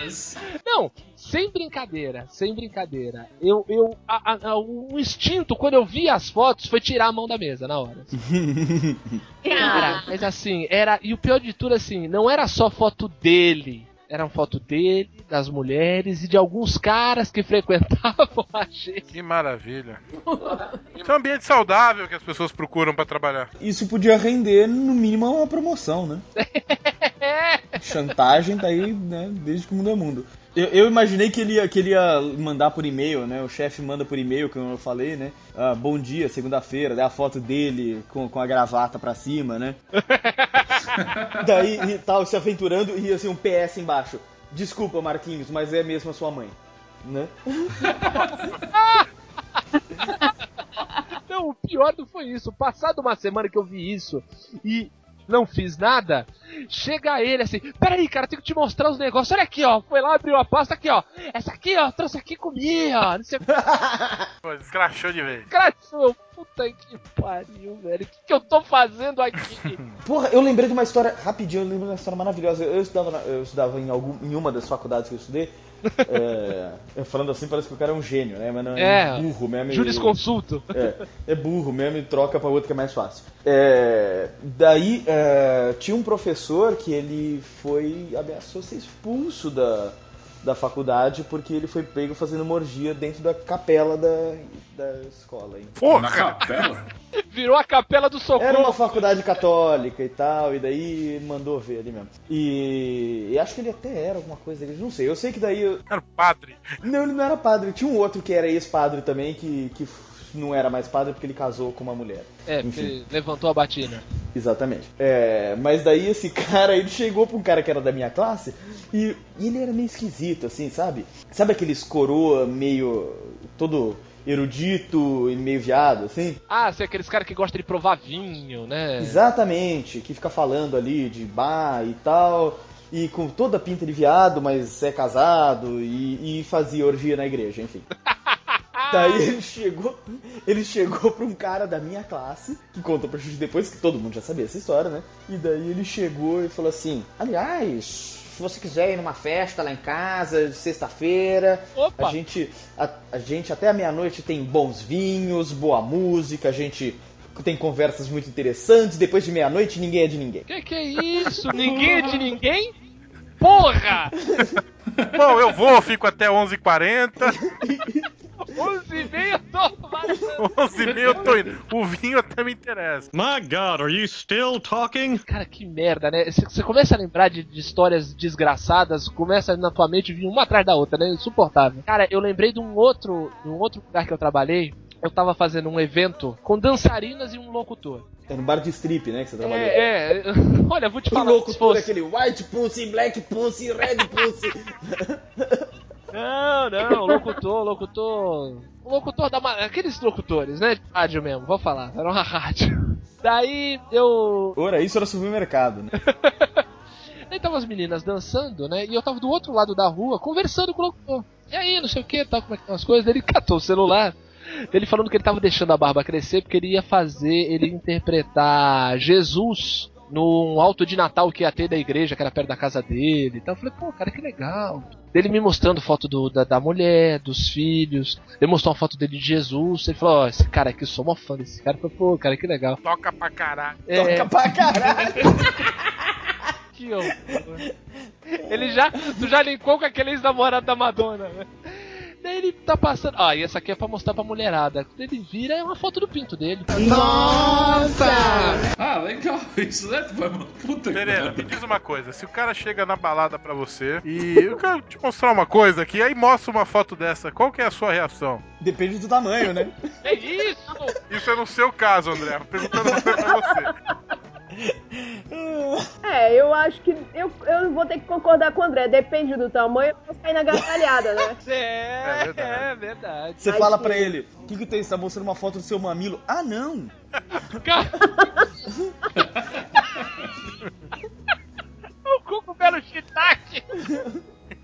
Deus. Não, sem brincadeira, sem brincadeira. Eu, eu, a- a- a- o instinto quando eu vi as fotos foi tirar a mão da mesa na hora. Cara, mas assim, era. E o pior de tudo, assim, não era só foto dele. Era foto dele, das mulheres e de alguns caras que frequentavam a gente. Que maravilha. Isso é um ambiente saudável que as pessoas procuram pra trabalhar. Isso podia render, no mínimo, uma promoção, né? Chantagem tá aí, né? Desde que o mundo é mundo. Eu, eu imaginei que ele, ia, que ele ia mandar por e-mail, né? O chefe manda por e-mail, como eu falei, né? Ah, bom dia, segunda-feira, daí a foto dele com, com a gravata pra cima, né? daí e tal, se aventurando e assim um PS embaixo. Desculpa, Marquinhos, mas é mesmo a sua mãe. Né? Não, o pior não foi isso. Passado uma semana que eu vi isso e não fiz nada, chega ele assim, peraí, cara, tenho que te mostrar os negócios. Olha aqui, ó. Foi lá, abriu a pasta aqui, ó. Essa aqui, ó, trouxe aqui comigo, ó. Não sei o que. De vez. Eu Puta que pariu, velho. O que, que eu tô fazendo aqui? Porra, eu lembrei de uma história, rapidinho, eu lembrei de uma história maravilhosa. Eu estudava, na- eu estudava em, algum, em uma das faculdades que eu estudei. É, eu falando assim, parece que o cara é um gênio, né? Mas não É, burro mesmo. Jurisconsulto. É, é burro mesmo e troca pra outro que é mais fácil. É, daí é, tinha um professor que ele foi. ameaçou ser expulso da, da faculdade porque ele foi pego fazendo uma orgia dentro da capela da, da escola. Hein? Na capela? Virou a capela do socorro. Era uma faculdade católica e tal, e daí mandou ver ali mesmo. E, e acho que ele até era alguma coisa dele, não sei. Eu sei que daí. eu- Era padre. Não, ele não era padre. Tinha um outro que era ex-padre também, que, que não era mais padre porque ele casou com uma mulher. É, Enfim. porque levantou a batina. Exatamente. É, mas daí esse cara, ele chegou pra um cara que era da minha classe e, e ele era meio esquisito, assim, sabe? Sabe aqueles coroa meio. todo erudito e meio viado, assim? Ah, você é aqueles caras que gostam de provar vinho, né? Exatamente, que fica falando ali de bar e tal. E com toda a pinta de viado, mas é casado e, e fazia orgia na igreja, enfim. Daí ele chegou, ele chegou pra um cara da minha classe, que contou pra gente depois, que todo mundo já sabia essa história, né? E daí ele chegou e falou assim: Aliás, se você quiser ir numa festa lá em casa, sexta-feira, a gente, a, a gente até a meia-noite tem bons vinhos, boa música, a gente tem conversas muito interessantes, depois de meia-noite ninguém é de ninguém. Que que é isso? Ninguém é de ninguém? Porra! Bom, eu vou, fico até 11h40. 11 e meia, tô vazando. 11h30 eu tô indo. O vinho até me interessa. My God, are you still talking? Cara, que merda, né? Você você começa a lembrar de, de histórias desgraçadas, começa na tua mente vir uma atrás da outra, né? Insuportável. Cara, eu lembrei de um outro, de um outro lugar que eu trabalhei. Eu tava fazendo um evento com dançarinas e um locutor. É no bar de strip, né, que você trabalhou. É, é. Olha, vou te O falar. louco se todo fosse- aquele white pussy, black pussy, red pussy. Não, não, locutor, locutor. O locutor da. Aqueles locutores, né? De rádio mesmo, vou falar. Era uma rádio. Daí eu. Ora, isso era supermercado, né? Aí tava as meninas dançando, né? E eu tava do outro lado da rua conversando com o locutor. E aí, não sei o que, tal, como é que estão as coisas. Ele catou o celular. Ele falando que ele tava deixando a barba crescer porque ele ia fazer, ele interpretar Jesus num alto de Natal que ia ter da igreja, que era perto da casa dele. Então eu falei, pô, cara, que legal. Ele me mostrando foto do, da, da mulher, dos filhos. Ele mostrou uma foto dele de Jesus. Ele falou, ó, esse cara aqui, eu sou mó fã desse cara. Eu falei, pô, cara, que legal. Toca pra caralho. É, Toca pra caralho. que horror. Ele já, tu já linkou com aquele ex-namorado da Madonna, né? Daí ele tá passando. Ah, e essa aqui é pra mostrar pra mulherada. Quando ele vira, é uma foto do pinto dele. Ah, legal. Isso, né? Tu vai uma puta que Serena, me diz uma coisa. Se o cara chega na balada pra você e eu quero te mostrar uma coisa aqui, aí mostra uma foto dessa, qual que é a sua reação? Depende do tamanho, né? É isso! Isso é no seu caso, André. Perguntando pra você. É, eu acho que eu, eu vou ter que concordar com o André. Depende do tamanho, eu vou cair na gargalhada, né? É, É verdade. é verdade. Você Ai, fala que- pra ele, o que que tem? Você tá mostrando uma foto do seu mamilo? Ah, não! O cogumelo shiitake!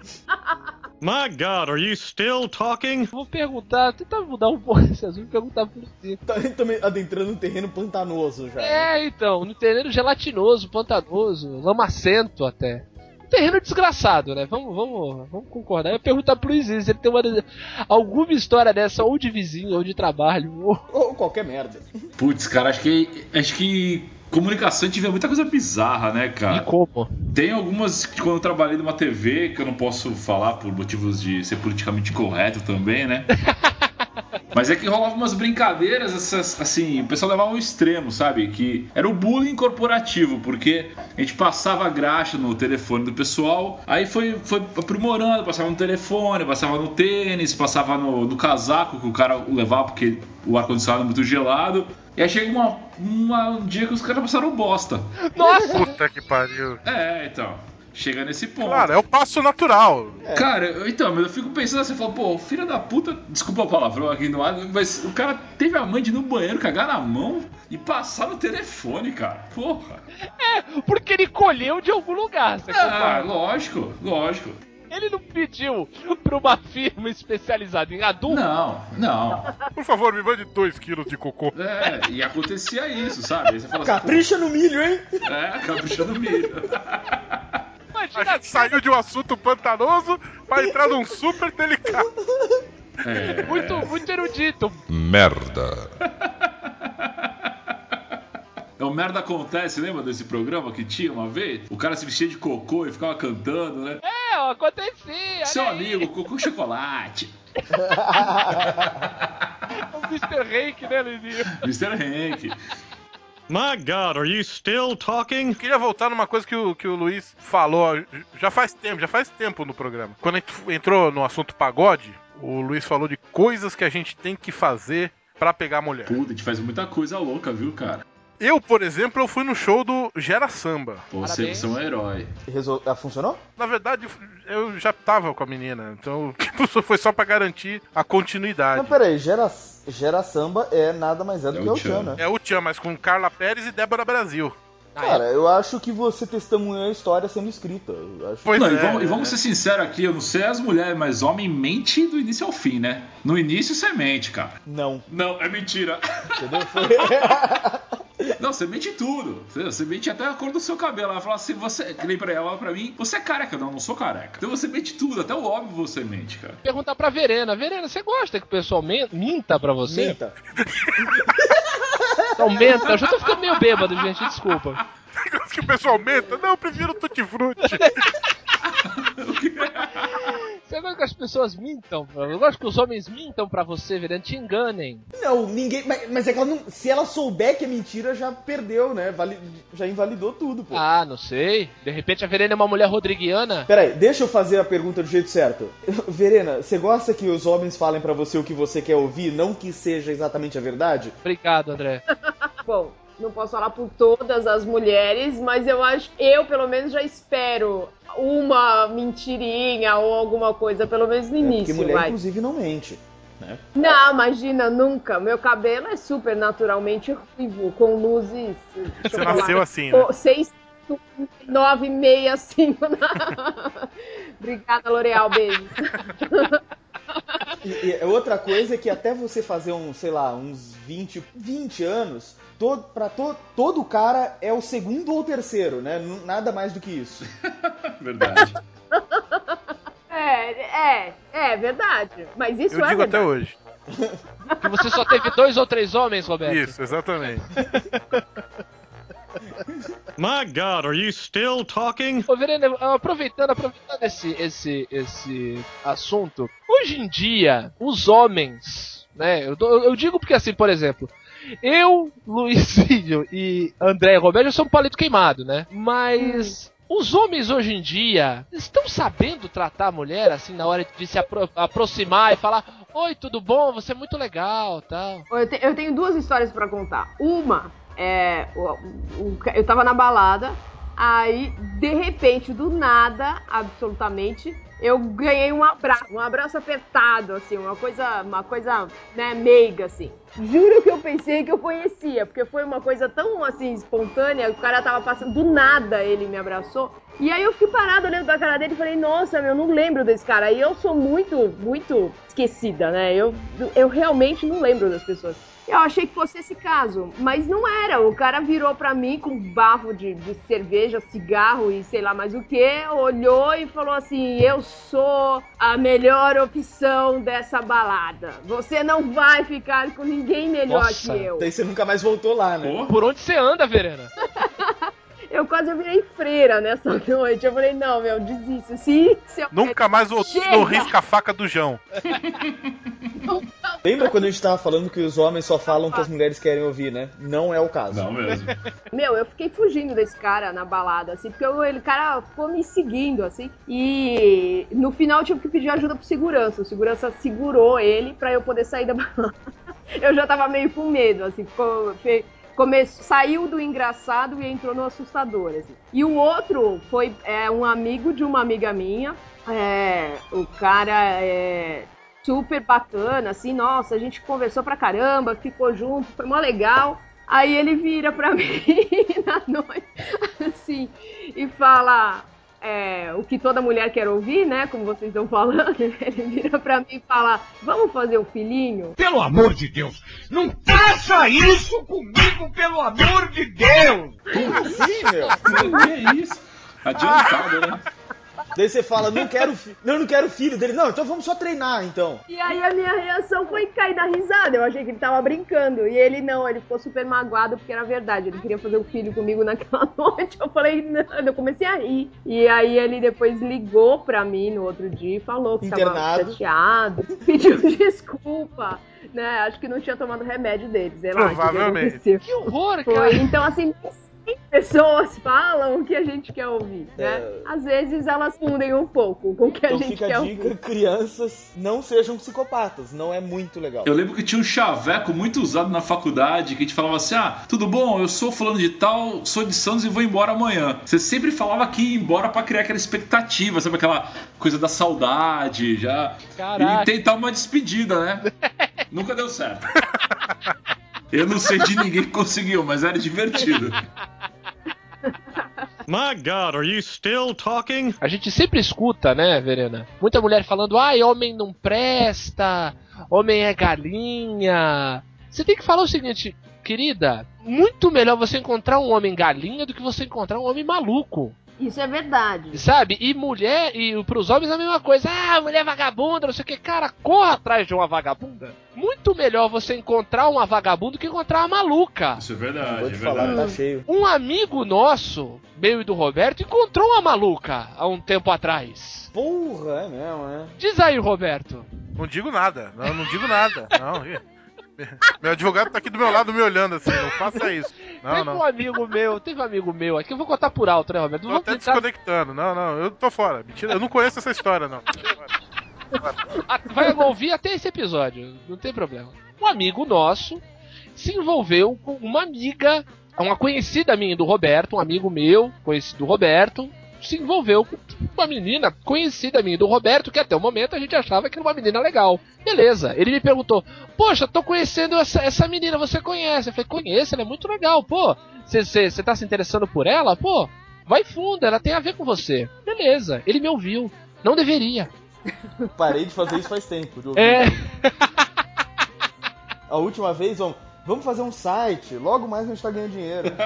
My God, are you still talking? Vou perguntar, tentar mudar um pouco esse assunto, perguntar por si. Tá também adentrando um terreno pantanoso já. É, então, no terreno gelatinoso, pantanoso, lamacento até. Um terreno desgraçado, né? Vamos, vamos, vamos concordar. Eu ia perguntar pro Luiz se ele tem uma, alguma história dessa, ou de vizinho, ou de trabalho, ou... Ou qualquer merda. Putz, cara, acho que. Acho que comunicação tiver muita coisa bizarra, né, cara? como. Tem algumas que quando eu trabalhei numa TV, que eu não posso falar por motivos de ser politicamente correto também, né? Mas é que rolava umas brincadeiras, essas, assim, o pessoal levava ao extremo, sabe? Que era o bullying corporativo, porque a gente passava graxa no telefone do pessoal, aí foi, foi aprimorando, passava no telefone, passava no tênis, passava no, no casaco que o cara levava porque o ar-condicionado é muito gelado. E aí chega uma, uma- um dia que os caras passaram bosta. Nossa! Puta que pariu. É, então. Chega nesse ponto. Claro, é o passo natural. Cara, eu- então, mas eu fico pensando assim, eu falo, pô, filho da puta, desculpa o palavrão aqui no ar, mas o cara teve a mãe de ir no banheiro, cagar na mão e passar no telefone, cara. Porra. Porque ele colheu de algum lugar, você Ah, concorda? lógico, lógico. Ele não pediu pra uma firma especializada em adulto? Não, não. Por favor, me mande 2 quilos de cocô. É, e acontecia isso, sabe? Aí você fala assim, Capricha no milho, hein? É, capricha no milho. Imagina saiu de um assunto pantanoso pra entrar num super delicado. É. muito, muito erudito. Merda. É o merda acontece, lembra desse programa que tinha uma vez? O cara se vestia de cocô e ficava cantando, né? É, acontecia. Seu amigo, cocô chocolate. O Mr. Hank, né, Lininho? Mr. Hank. My God, are you still talking? Queria voltar numa coisa que o, que o Luiz falou já faz tempo, já faz tempo no programa. Quando a gente entrou no assunto pagode, o Luiz falou de coisas que a gente tem que fazer pra pegar a mulher. Puta, a gente faz muita coisa louca, viu, cara? Eu, por exemplo, eu fui no show do Gera Samba. Você, você é um herói. Resol... Ah, funcionou? Na verdade, eu já tava com a menina, então tipo, foi só pra garantir a continuidade. Não, peraí, gera, gera samba é nada mais é do É que o Tchan, né? É o Tchan, mas com Carla Pérez e Débora Brasil. Cara, eu acho que você testemunhou a história sendo escrita. Pois Não, é, e vamos, e é. vamos ser sinceros aqui, eu não sei as mulheres, mas homem mente do início ao fim, né? No início você mente, cara. Não, Não, é mentira. entendeu? Foi... Não, você mente tudo. Você, você mente até a cor do seu cabelo. Ela fala assim, você. Que nem pra ela, pra mim, você é careca. Não, não sou careca. Então você mente tudo, até o óbvio você mente, cara. Perguntar pra Verena. Verena, você gosta que o pessoal minta pra você? Menta. Não, menta. Eu já tô ficando meio bêbado, gente. Desculpa. que o pessoal menta. Não, eu prefiro Tutti Frutti. Você gosta que as pessoas mintam? Eu gosto que os homens mintam pra você, Verena. Te enganem. Não, ninguém. Mas, mas é que ela não. Se ela souber que é mentira, já perdeu, né? Vali- já invalidou tudo, pô. Ah, não sei. De repente a Verena é uma mulher rodriguiana? Peraí, deixa eu fazer a pergunta do jeito certo. Verena, você gosta que os homens falem pra você o que você quer ouvir, não que seja exatamente a verdade? Obrigado, André. Bom, não posso falar por todas as mulheres, mas eu acho, eu pelo menos já espero uma mentirinha ou alguma coisa, pelo menos no É, porque início, mulher, vai. inclusive, não mente. Né? Não, imagina, nunca. Meu cabelo é super naturalmente ruivo, com luzes. Você chocolate. nasceu assim, né? Seis, nove, meia, cinco. Obrigada, L'Oreal, beijo. E, e outra coisa é que até você fazer um, sei lá, uns 20, 20 anos, todo, pra to, todo cara é o segundo ou terceiro, né? Nada mais do que isso. Verdade. É, é, é verdade. Mas isso Eu é digo até verdade. hoje. Que você só teve dois ou três homens, Roberto? Isso, exatamente. My God, are you still talking? Ô, Verena, aproveitando, aproveitando esse, esse, esse assunto, hoje em dia, os homens, né? Eu, eu digo porque assim, por exemplo, eu, Luizinho e André e Roberto já são palito queimado, né? Mas. Os homens hoje em dia estão sabendo tratar a mulher assim na hora de se apro- aproximar e falar: Oi, tudo bom? Você é muito legal tal. Eu, te- eu tenho duas histórias pra contar. Uma é. o- o- eu tava na balada, aí, de repente, do nada, absolutamente, eu ganhei um abraço, um abraço apertado, assim, uma coisa, uma coisa, né, meiga, assim. Juro que eu pensei que eu conhecia, porque foi uma coisa tão, assim, espontânea, o cara tava passando, do nada ele me abraçou. E aí eu fiquei parada olhando pra cara dele e falei, nossa, meu, não lembro desse cara. E eu sou muito, muito esquecida, né? Eu, eu realmente não lembro das pessoas. Eu achei que fosse esse caso, mas não era. O cara virou pra mim com um bafo de, de cerveja, cigarro e sei lá mais o que, olhou e falou assim: Eu sou a melhor opção dessa balada. Você não vai ficar com ninguém melhor Nossa, que eu. Daí você nunca mais voltou lá, né? Pô, Por onde você anda, Verena? Eu quase virei freira nessa noite. Eu falei: Não, meu, desisto. Se, se eu Nunca mais voltou no risca-faca do João. Lembra quando a gente tava falando que os homens só falam o que as mulheres querem ouvir, né? Não é o caso. não mesmo. Meu, eu fiquei fugindo desse cara na balada, assim, porque o ele, cara ficou me seguindo, assim. E no final eu tive que pedir ajuda pro segurança. O segurança segurou ele pra eu poder sair da balada. Eu já tava meio com medo, assim, ficou. fe- Come... Saiu do engraçado e entrou no assustador. Assim. E o outro foi é, um amigo de uma amiga minha. É, o cara é super bacana, assim, nossa, a gente conversou pra caramba, ficou junto, foi mó legal. Aí ele vira pra mim na noite, assim, e fala: é, o que toda mulher quer ouvir, né? Como vocês estão falando. Ele vira pra mim e fala: Vamos fazer o filhinho? Pelo amor de Deus, não faça isso comigo, pelo amor de Deus! Sim, meu. Que é isso? Adiantado, né? Daí você fala, não quero filho. Não, eu não quero filho dele. Não, então vamos só treinar, então. E aí a minha reação foi cair da risada. Eu achei que ele tava brincando. E ele não, ele ficou super magoado porque era verdade. Ele queria fazer o filho comigo naquela noite. Eu falei, não, eu comecei a rir. E aí ele depois ligou pra mim no outro dia e falou que tava Internado. chateado, pediu desculpa. Né, acho que não tinha tomado remédio deles, sei lá. o que que Provavelmente. horror, Foi, cara. então assim, nem pessoas falam o que a gente quer ouvir, né? É. Às vezes elas fundem um pouco com o que a Então gente fica quer a dica, ouvir. crianças, não sejam psicopatas. Não é muito legal. Eu lembro que tinha um chaveco muito usado na faculdade que a gente falava assim: ah, tudo bom, eu sou fulano de tal, sou de Santos e vou embora amanhã. Você sempre falava que ia embora pra criar aquela expectativa, sabe? Aquela coisa da saudade já. Caraca. E tentar uma despedida, né? Nunca deu certo. Eu não sei de ninguém que conseguiu, mas era divertido. My God, are you still talking? A gente sempre escuta, né, Verena? Muita mulher falando, ai, homem não presta, homem é galinha. Você tem que falar o seguinte, querida, muito melhor você encontrar um homem galinha do que você encontrar um homem maluco. Isso é verdade. Sabe? E mulher, e pros homens é a mesma coisa. Ah, mulher vagabunda, não sei o que. Cara, corra atrás de uma vagabunda. Muito melhor você encontrar uma vagabunda do que encontrar uma maluca. Isso é verdade, Vou é te falar que verdade. tá cheio. Um amigo nosso, meu e do Roberto, encontrou uma maluca há um tempo atrás. Porra, é mesmo, né? Diz aí, Roberto. Não digo nada. Não, não digo nada. Não. Meu advogado tá aqui do meu lado me olhando assim. Não faça isso. Não, teve não. um amigo meu, teve um amigo meu aqui, eu vou contar por alto, né, Roberto? Tô até tentar- desconectando. Não, não. Eu tô fora. Mentira. Eu não conheço essa história, não. Ah, vai ouvir até esse episódio, não tem problema. Um amigo nosso se envolveu com uma amiga, uma conhecida minha do Roberto, um amigo meu, conhecido do Roberto, se envolveu com uma menina conhecida minha do Roberto, que até o momento a gente achava que era uma menina legal. Beleza, ele me perguntou: Poxa, tô conhecendo essa, essa menina, você conhece? Eu falei: Conheço, ela é muito legal, pô. Você tá se interessando por ela? Pô, vai fundo, ela tem a ver com você. Beleza, ele me ouviu. Não deveria. Parei de fazer isso faz tempo. de ouvir. É. A última vez, vamos, vamos fazer um site. Logo mais a gente tá ganhando dinheiro.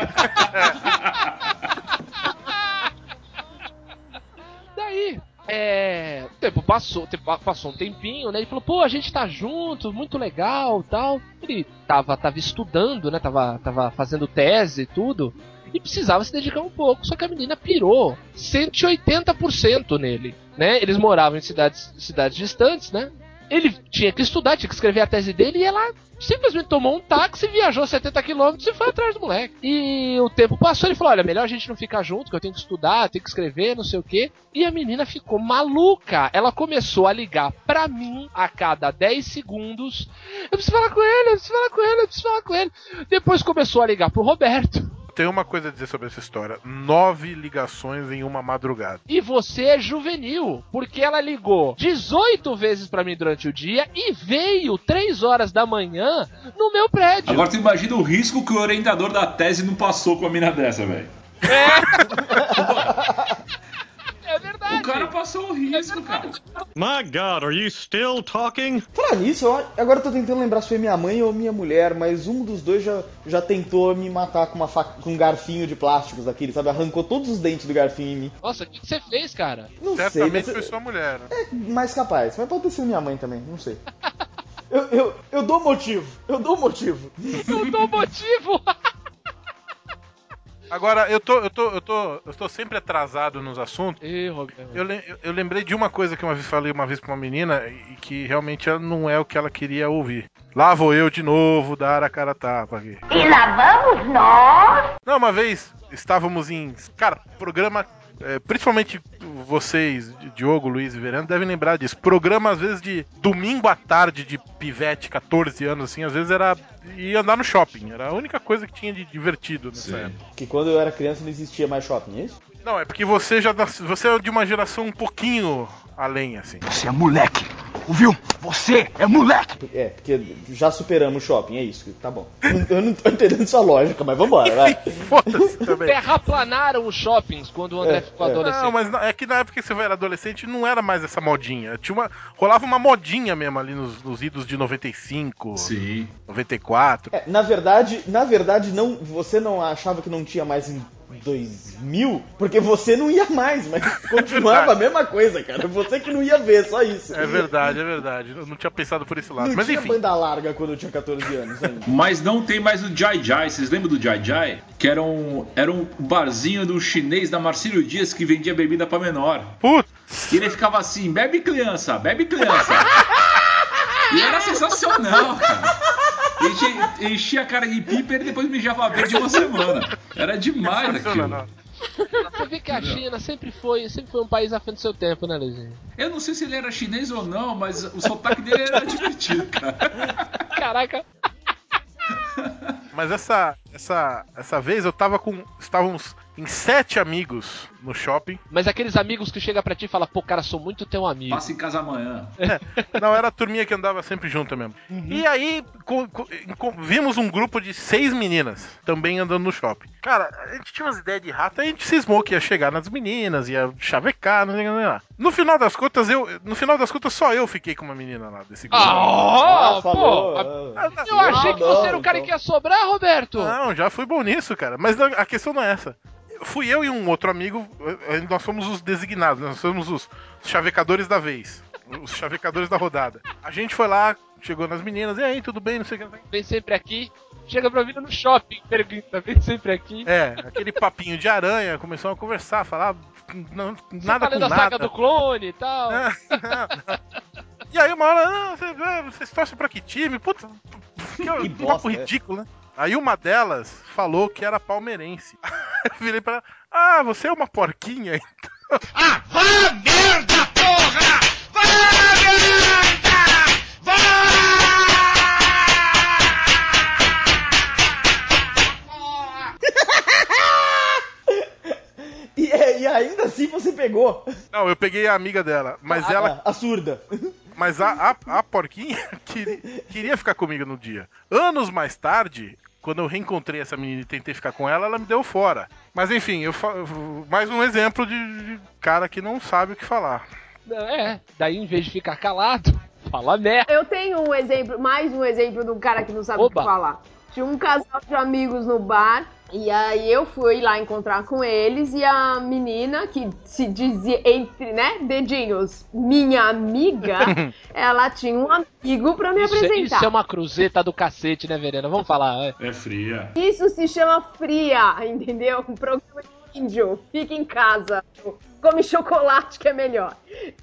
Daí, é. Tempo passou, passou um tempinho, né? Ele falou, pô, a gente tá junto, muito legal tal. Ele tava, tava estudando, né? Tava, tava fazendo tese e tudo. E precisava se dedicar um pouco. Só que a menina pirou 180% nele, né? Eles moravam em cidades, cidades distantes, né? Ele tinha que estudar, tinha que escrever a tese dele e ela simplesmente tomou um táxi, viajou 70 quilômetros e foi atrás do moleque. E o tempo passou, ele falou: Olha, melhor a gente não ficar junto, que eu tenho que estudar, tenho que escrever, não sei o quê. E a menina ficou maluca. Ela começou a ligar pra mim a cada 10 segundos. Eu preciso falar com ele, eu preciso falar com ele, eu preciso falar com ele. Depois começou a ligar pro Roberto. Tenho uma coisa a dizer sobre essa história. Nove ligações em uma madrugada. E você é juvenil, porque ela ligou 18 vezes pra mim durante o dia e veio 3 horas da manhã no meu prédio. Agora tu imagina o risco que o orientador da tese não passou com a mina dessa, velho. É cara passou o risco, cara. My God, are you still talking? Falar nisso, agora eu tô tentando lembrar se foi minha mãe ou minha mulher, mas um dos dois já, já tentou me matar com, uma faca, com um garfinho de plásticos daquele, sabe? Arrancou todos os dentes do garfinho em mim. Nossa, o que você fez, cara? Não sei, Certamente mas foi sua mulher. né? é mais capaz. Mas pode ter sido minha mãe também, não sei. Eu, eu, eu dou motivo, eu dou motivo. Eu dou motivo. Agora, eu tô, eu tô, eu tô, eu tô sempre atrasado nos assuntos. Ih. Eu, eu- eu lembrei de uma coisa que uma vez falei uma vez pra uma menina e que realmente não é o que ela queria ouvir. Lá vou eu de novo dar a cara a tapa aqui. E lá vamos nós. Não, uma vez estávamos em. Cara, programa. É, principalmente vocês, Diogo, Luiz e Verano, devem lembrar disso. Programa, às vezes, de domingo à tarde de pivete, 14 anos, assim, às vezes era. ia andar no shopping. Era a única coisa que tinha de divertido nessa Sim. época. Que quando eu era criança não existia mais shopping, é isso? Não, é porque você já. nas- Você é de uma geração um pouquinho além, assim. Você é moleque. Ouviu? Você é moleque! É, porque já superamos o shopping, é isso. Tá bom. Eu não tô entendendo sua lógica, mas vambora, vai. Foda-se também. Terraplanaram os shoppings quando o André É, ficou é. adolescente. Não, mas é que na época que você era adolescente não era mais essa modinha. Tinha uma, rolava uma modinha mesmo ali nos, nos idos de 95, Sim. 94. É, na verdade, na verdade, não, você não achava que não tinha mais 2000, porque você não ia mais, mas continuava a mesma coisa, cara. Você que não ia ver, só isso. É verdade, é verdade. Eu não tinha pensado por esse lado. Não Mas tinha enfim. banda larga quando eu tinha 14 anos ainda. Mas não tem mais o Jai Jai. Vocês lembram do Jai Jai? Que era um, era um barzinho do chinês da Marcílio Dias que vendia bebida pra menor. Putz, E ele ficava assim: bebe criança, bebe criança. e era sensacional, cara. Enchia, enchia a cara de pipa e ele depois mijava verde uma semana. Era demais aquilo. sensacional. Você vê que a China sempre foi, sempre foi um país à frente do seu tempo, né, Luizinho? Eu não sei se ele era chinês ou não, mas o sotaque dele era divertido, cara. Caraca. Mas essa, essa, essa vez eu tava com. Estávamos em sete amigos no shopping. Mas aqueles amigos que chegam pra ti e falam, pô, cara, sou muito teu amigo. Passa em casa amanhã. Não, era a turminha que andava sempre junto mesmo. E aí co- co- co- vimos um grupo de seis meninas também andando no shopping. Cara, a gente tinha umas ideias de rato, a gente cismou que ia chegar nas meninas, ia chavecar, não sei o que lá. No final das contas, eu. No final das contas, só eu fiquei com uma menina lá desse grupo. Ah, falou. pô, ah, Eu achei que você era o cara que ia sobrar, Roberto. Não, já fui bom nisso, cara. Mas não- a questão não é essa. Fui eu e um outro amigo, eh, nós fomos os designados, nós somos os chavecadores da vez. Os chavecadores da rodada. A gente foi lá, chegou nas meninas, e aí, tudo bem, não sei o que. Vem sempre aqui. Chega pra mim no shopping, pergunta, vem sempre aqui. É, aquele papinho de aranha, começou a conversar, falar não, Você nada tá com a nada. saga do clone e tal. É, E aí uma hora, ah, você- ah, vocês torcem pra que time? Puta, que, que bosta, papo é. ridículo, né? Aí uma delas falou que era palmeirense. Eu virei pra ela, ah, você é uma porquinha? Ah, vá merda, porra! Vá merda! Vá! E, ainda assim você pegou. Não, eu peguei a amiga dela, mas ela, A, a surda. mas a, a, a porquinha queria, queria ficar comigo no dia. Anos mais tarde, quando eu reencontrei essa menina e tentei ficar com ela, ela me deu fora. Mas enfim, eu fa- mais um exemplo de, de cara que não sabe o que falar. É, daí em vez de ficar calado, fala merda. Eu tenho um exemplo, mais um exemplo de um cara que não sabe o Oba. que falar. Tinha um casal de amigos no bar, e aí eu fui lá encontrar com eles, e a menina, que se dizia entre, né, dedinhos, minha amiga, ela tinha um amigo pra me Isso, é- apresentar. isso é uma cruzeta do cacete, né, Verena? Vamos falar. é. É fria. Isso se chama fria, entendeu? Um programa de índio. Fica em casa. Come chocolate que é melhor.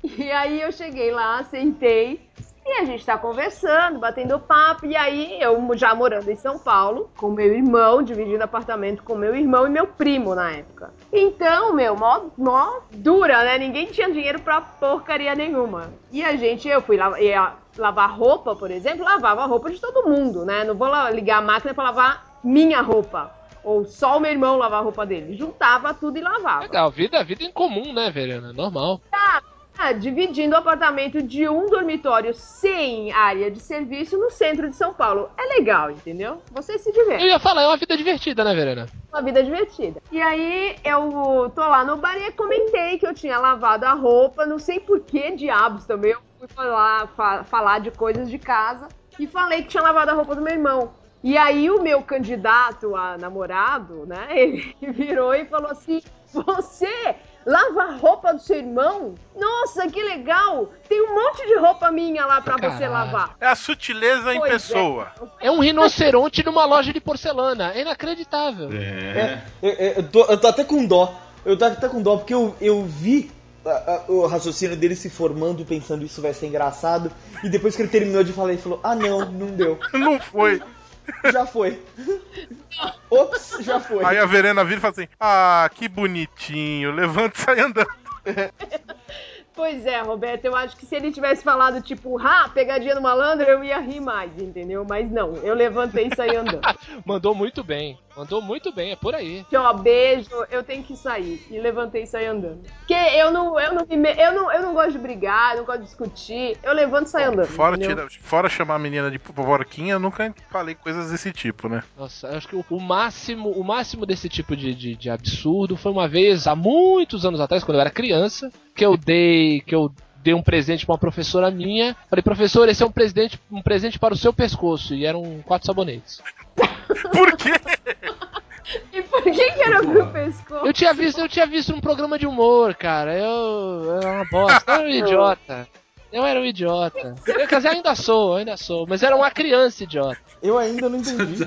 E aí eu cheguei lá, sentei. E a gente tá conversando, batendo papo. E aí eu já morando em São Paulo, com meu irmão, dividindo apartamento com meu irmão e meu primo na época. Então, meu, mó, mó dura, né? Ninguém tinha dinheiro pra porcaria nenhuma. E a gente, eu fui lá, ia lavar roupa, por exemplo, lavava a roupa de todo mundo, né? Não vou ligar a máquina pra lavar minha roupa. Ou só o meu irmão lavar a roupa dele. Juntava tudo e lavava. Legal, vida, vida em comum, né, Verena? Normal. Ah, dividindo o apartamento de um dormitório sem área de serviço no centro de São Paulo. É legal, entendeu? Você se Eu diverte. ia falar, é uma vida divertida, né, Verena? Uma vida divertida. E aí eu tô lá no bar e comentei que eu tinha lavado a roupa, não sei por que diabos também. Eu fui falar, fa- falar de coisas de casa e falei que tinha lavado a roupa do meu irmão. E aí o meu candidato a namorado, né, ele virou e falou assim: Você lava a roupa do seu irmão? Nossa, que legal! Tem um monte de roupa minha lá pra você lavar. É a sutileza em Pois é. pessoa. É um rinoceronte numa loja de porcelana. É inacreditável. É. Eu, eu- eu tô, eu tô até com dó. Eu tô até com dó porque eu, eu vi a- a- o raciocínio dele se formando, pensando isso vai ser engraçado. E depois que ele terminou de falar, ele falou: Ah, não, não deu. Não foi. Já foi. Ops, já foi. Aí a Verena vira e fala assim: Ah, que bonitinho, levanta e sai andando. Pois é, Roberto, eu acho que se ele tivesse falado tipo, ha, pegadinha no malandro, eu ia rir mais, entendeu? Mas não, eu levantei e saí andando. Mandou muito bem. Mandou muito bem, é por aí. Que, ó, beijo, eu tenho que sair. E levantei e saí andando. Porque eu não, eu não, eu não, eu não gosto de brigar, não gosto de discutir. Eu levanto e saio andando. Fora, tira- fora chamar a menina de porquinha, eu nunca falei coisas desse tipo, né? Nossa, eu acho que o, o máximo, o máximo desse tipo de, de, de absurdo foi uma vez, há muitos anos atrás, quando eu era criança, que eu dei. que eu dei um presente pra uma professora minha. Falei, professor, esse é um presente, um presente para o seu pescoço. E eram quatro sabonetes. Por quê? E por que que era pro pescoço? Eu tinha visto, eu tinha visto num programa de humor, cara. Eu, eu era uma bosta, eu era um idiota. Eu era um idiota. Eu, quer dizer, ainda sou, ainda sou. Mas era uma criança idiota. Eu ainda não entendi.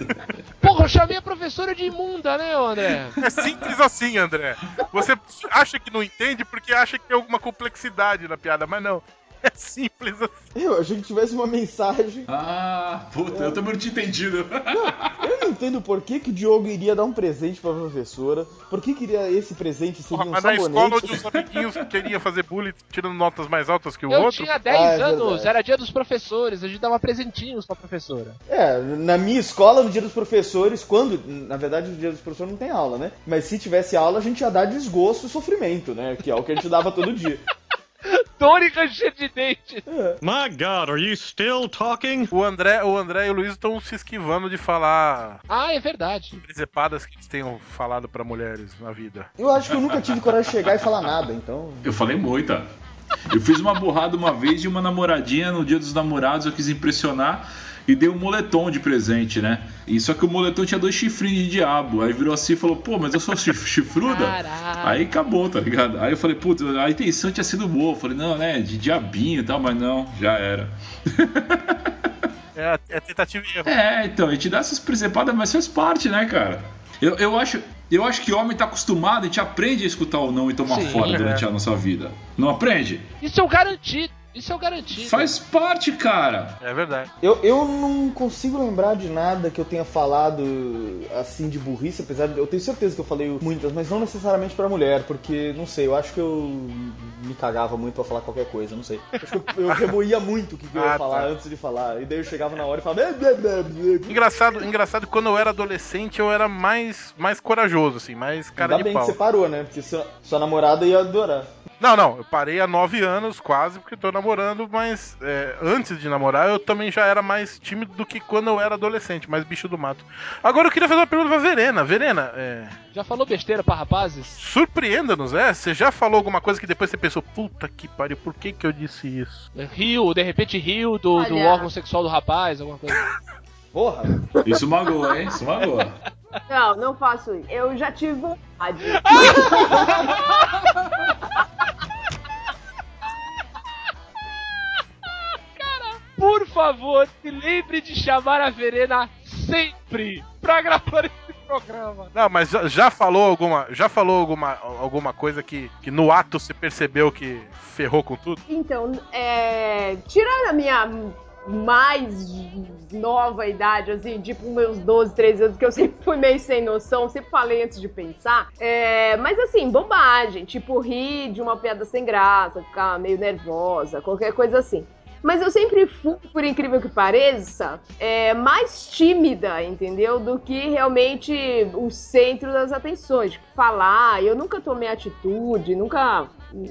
Porra, eu chamei a professora de imunda, né, André? É simples assim, André. Você acha que não entende porque acha que tem alguma complexidade na piada, mas não. É simples assim. Eu achei que tivesse uma mensagem. Ah, puta, eu também não tinha entendido. Eu não entendo por que, que o Diogo iria dar um presente pra professora. Por que queria esse presente seria Porra, um mas na escola onde os amiguinhos queriam fazer bullying tirando notas mais altas que o Eu outro. tinha 10 Ah, é anos, verdade. era dia dos professores, a gente dava presentinhos pra professora. É, na minha escola, no dia dos professores, quando. Na verdade, no dia dos professores não tem aula, né? Mas se tivesse aula, a gente ia dar desgosto e sofrimento, né? Que é o que a gente dava todo dia. Dor e ranger de dente. My God, are you still talking? O André, o André e o Luiz estão se esquivando de falar Ah, é verdade. presepadas que eles tenham falado pra mulheres na vida. Eu acho que eu nunca tive coragem de chegar e falar nada, então. Eu falei muita. Eu fiz uma burrada uma vez de uma namoradinha no dia dos namorados, eu quis impressionar e dei um moletom de presente, né? E só que o moletom tinha dois chifrinhos de diabo. Aí virou assim e falou, pô, mas eu sou chif- chifruda? Caralho. Aí acabou, tá ligado? Aí eu falei, putz, a intenção tinha sido boa. Eu falei, não, né, de diabinho e tal, mas não, já era. É, é tentativa e erro. É, então, a gente dá essas presepadas, mas faz parte, né, cara? Eu, eu, acho, eu acho que homem tá acostumado, a gente aprende a escutar o não e tomar Sim, fora é. durante a nossa vida. Não aprende? Isso é o garantido. Isso é o garantido. Faz parte, cara. É verdade. Eu, eu não consigo lembrar de nada que eu tenha falado assim de burrice, apesar de eu tenho certeza que eu falei muitas, mas não necessariamente pra mulher, porque não sei, eu acho que eu me cagava muito pra falar qualquer coisa, não sei. Acho que eu, eu remoía muito o que, que eu ia Ah, falar tá. antes de falar, e daí eu chegava na hora e falava. "Blá, blá, blá, blá". Engraçado, engraçado quando eu era adolescente eu era mais, mais corajoso, assim, mais cara Ainda de bem pau. que você parou, né? Porque sua, sua namorada ia adorar. Não, não, eu parei há nove anos quase porque tô namorando, mas é, antes de namorar eu também já era mais tímido do que quando eu era adolescente, mais bicho do mato. Agora eu queria fazer uma pergunta pra Verena. Verena, é, Já falou besteira pra rapazes? surpreenda-nos, é? Você já falou alguma coisa que depois você pensou, puta que pariu, por que que eu disse isso? Rio, de repente rio do, do órgão sexual do rapaz, alguma coisa. Porra! Isso magoa, hein? Isso magoa. Não, não faço isso. Eu já tive vontade. favor, se lembre de chamar a Verena sempre pra gravar esse programa. Não, mas já, já falou alguma, já falou alguma, alguma coisa que, que no ato você percebeu que ferrou com tudo? Então, é, tirando a minha mais nova idade, assim, tipo meus 12, 13 anos, que eu sempre fui meio sem noção, sempre falei antes de pensar. É, mas assim, bobagem, tipo rir de uma piada sem graça, ficar meio nervosa, qualquer coisa assim. Mas eu sempre fui, por incrível que pareça, é, mais tímida, entendeu? Do que realmente o centro das atenções. Tipo, falar, eu nunca tomei atitude, nunca.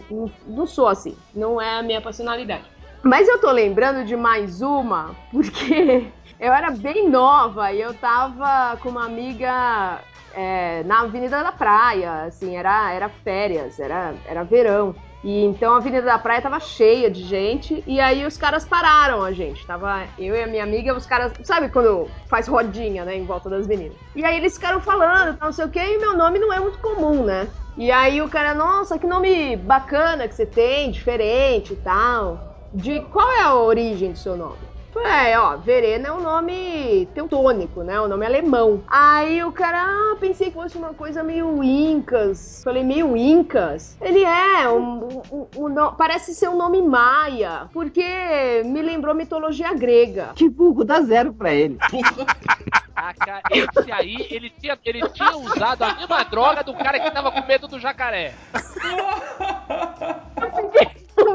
Não, não sou assim. Não é a minha personalidade. Mas eu tô lembrando de mais uma, porque eu era bem nova e eu tava com uma amiga é, na Avenida da Praia, assim, era, era férias, era, era verão. E então a Avenida da Praia tava cheia de gente, e aí os caras pararam a gente. Tava eu e a minha amiga, os caras. Sabe quando faz rodinha, né, em volta das meninas? E aí eles ficaram falando, não sei o que, e meu nome não é muito comum, né? E aí o cara, nossa, que nome bacana que você tem, diferente e tal. De qual é a origem do seu nome? Falei, É, ó, Verena é um nome teutônico, né? Um nome alemão. Aí o cara, ah, pensei que fosse uma coisa meio incas. Falei, meio incas? Ele é, um, um- um no- parece ser um nome maia, porque me lembrou mitologia grega. Que burro, dá zero pra ele. Caraca, esse aí, ele tinha, ele tinha usado a mesma droga do cara que tava com medo do jacaré.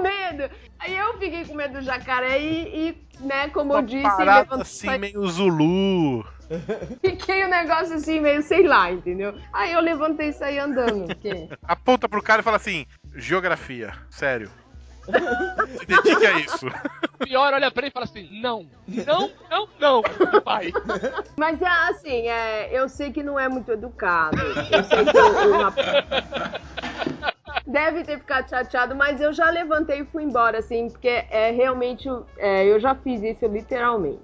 meio do jacaré e, e, né, como eu Uma disse, parada assim, meio Zulu. fiquei um negócio assim, meio sei lá, entendeu? Aí eu levantei e saí andando. porque- Aponta pro cara e fala assim: Geografia, sério. Se dedique a isso. Pior, olha pra ele e fala assim: não, não, não, não. Vai. Mas é assim, é, eu sei que não é muito educado. Eu sei que o, o rapaz deve ter ficado chateado, mas eu já levantei e fui embora, assim, porque é realmente. é, eu já fiz isso literalmente.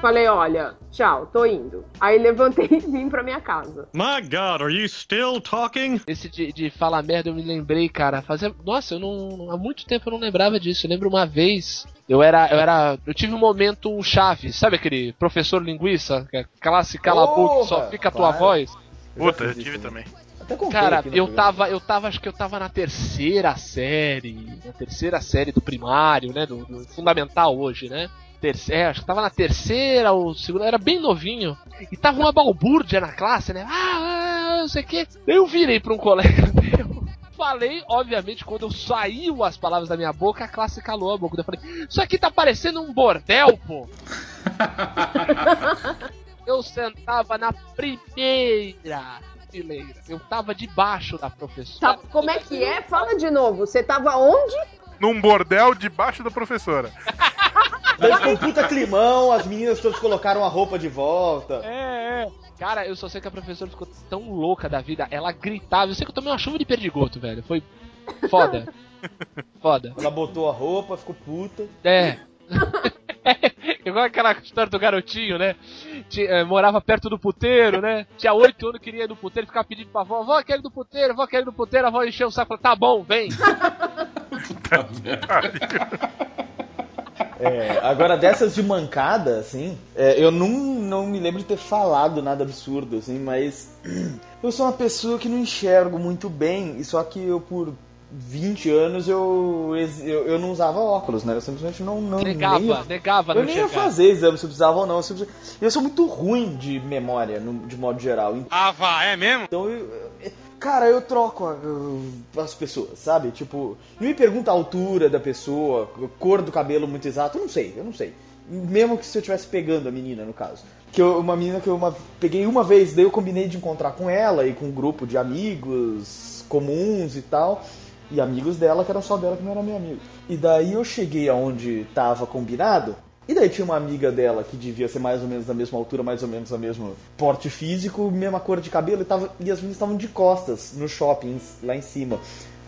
Falei, olha, tchau, tô indo. Aí levantei e vim pra minha casa. My God, are you still talking? Esse de, de falar merda eu me lembrei, cara. Fazia... Nossa, eu não. Há muito tempo eu não lembrava disso. Eu lembro uma vez. Eu era. Eu era. Eu tive um momento chave, sabe aquele professor linguiça? Que é classe cala a boca, só fica a tua claro. voz. Puta, eu tive isso também. Até contei Cara, aqui no eu programa. tava, eu tava, acho que eu tava na terceira série, na terceira série do primário, né, do, do fundamental hoje, né? Terceira, é, acho que tava na terceira ou segunda, era bem novinho. E tava uma balbúrdia na classe, né? Ah, ah, não sei o que. Eu virei pra um colega meu. Falei, obviamente, quando eu saiu as palavras da minha boca, a classe calou a boca. Eu falei, isso aqui tá parecendo um bordel, pô. eu sentava na primeira Eu tava debaixo da professora. Tá, como é que é? Fala de novo. Você tava onde? Num bordel debaixo da professora. Daí ficou um puta climão, as meninas todas colocaram a roupa de volta. É, é. Cara, eu só sei que a professora ficou tão louca da vida, ela gritava. Eu sei que eu tomei uma chuva de perdigoto, velho. Foi foda. foda. Ela botou a roupa, ficou puta. É. Igual aquela história do garotinho, né? Tinha- eh, morava perto do puteiro, né? Tinha oito anos, queria ir no puteiro, ficava pedindo pra avó, vó, quero ir no puteiro, vó, quero ir no puteiro, a avó encheu o saco, falou, tá bom, vem. É, agora dessas de mancada, assim, é, eu não, não me lembro de ter falado nada absurdo, assim, mas eu sou uma pessoa que não enxergo muito bem, e só que eu por 20 anos eu, eu, eu não usava óculos, né? Eu simplesmente não. não negava, nem ia- negava eu não nem ia enxergar. fazer exame se eu precisava ou não. eu, eu sou muito ruim de memória, no- de modo geral. Ah, vá, é mesmo? Então, eu, eu- cara, eu troco a- as pessoas, sabe? Tipo, não me pergunta a altura da pessoa, cor do cabelo muito exato, eu não sei, eu não sei. Mesmo que se eu estivesse pegando a menina, no caso. Que eu, uma menina que eu uma- peguei uma vez, daí eu combinei de encontrar com ela e com um grupo de amigos comuns e tal. E amigos dela que eram só dela que não era meu amigo. E daí eu cheguei aonde tava combinado. E daí tinha uma amiga dela que devia ser mais ou menos da mesma altura, mais ou menos da mesmo porte físico, mesma cor de cabelo, e, tava, e as meninas estavam de costas no shopping, lá em cima,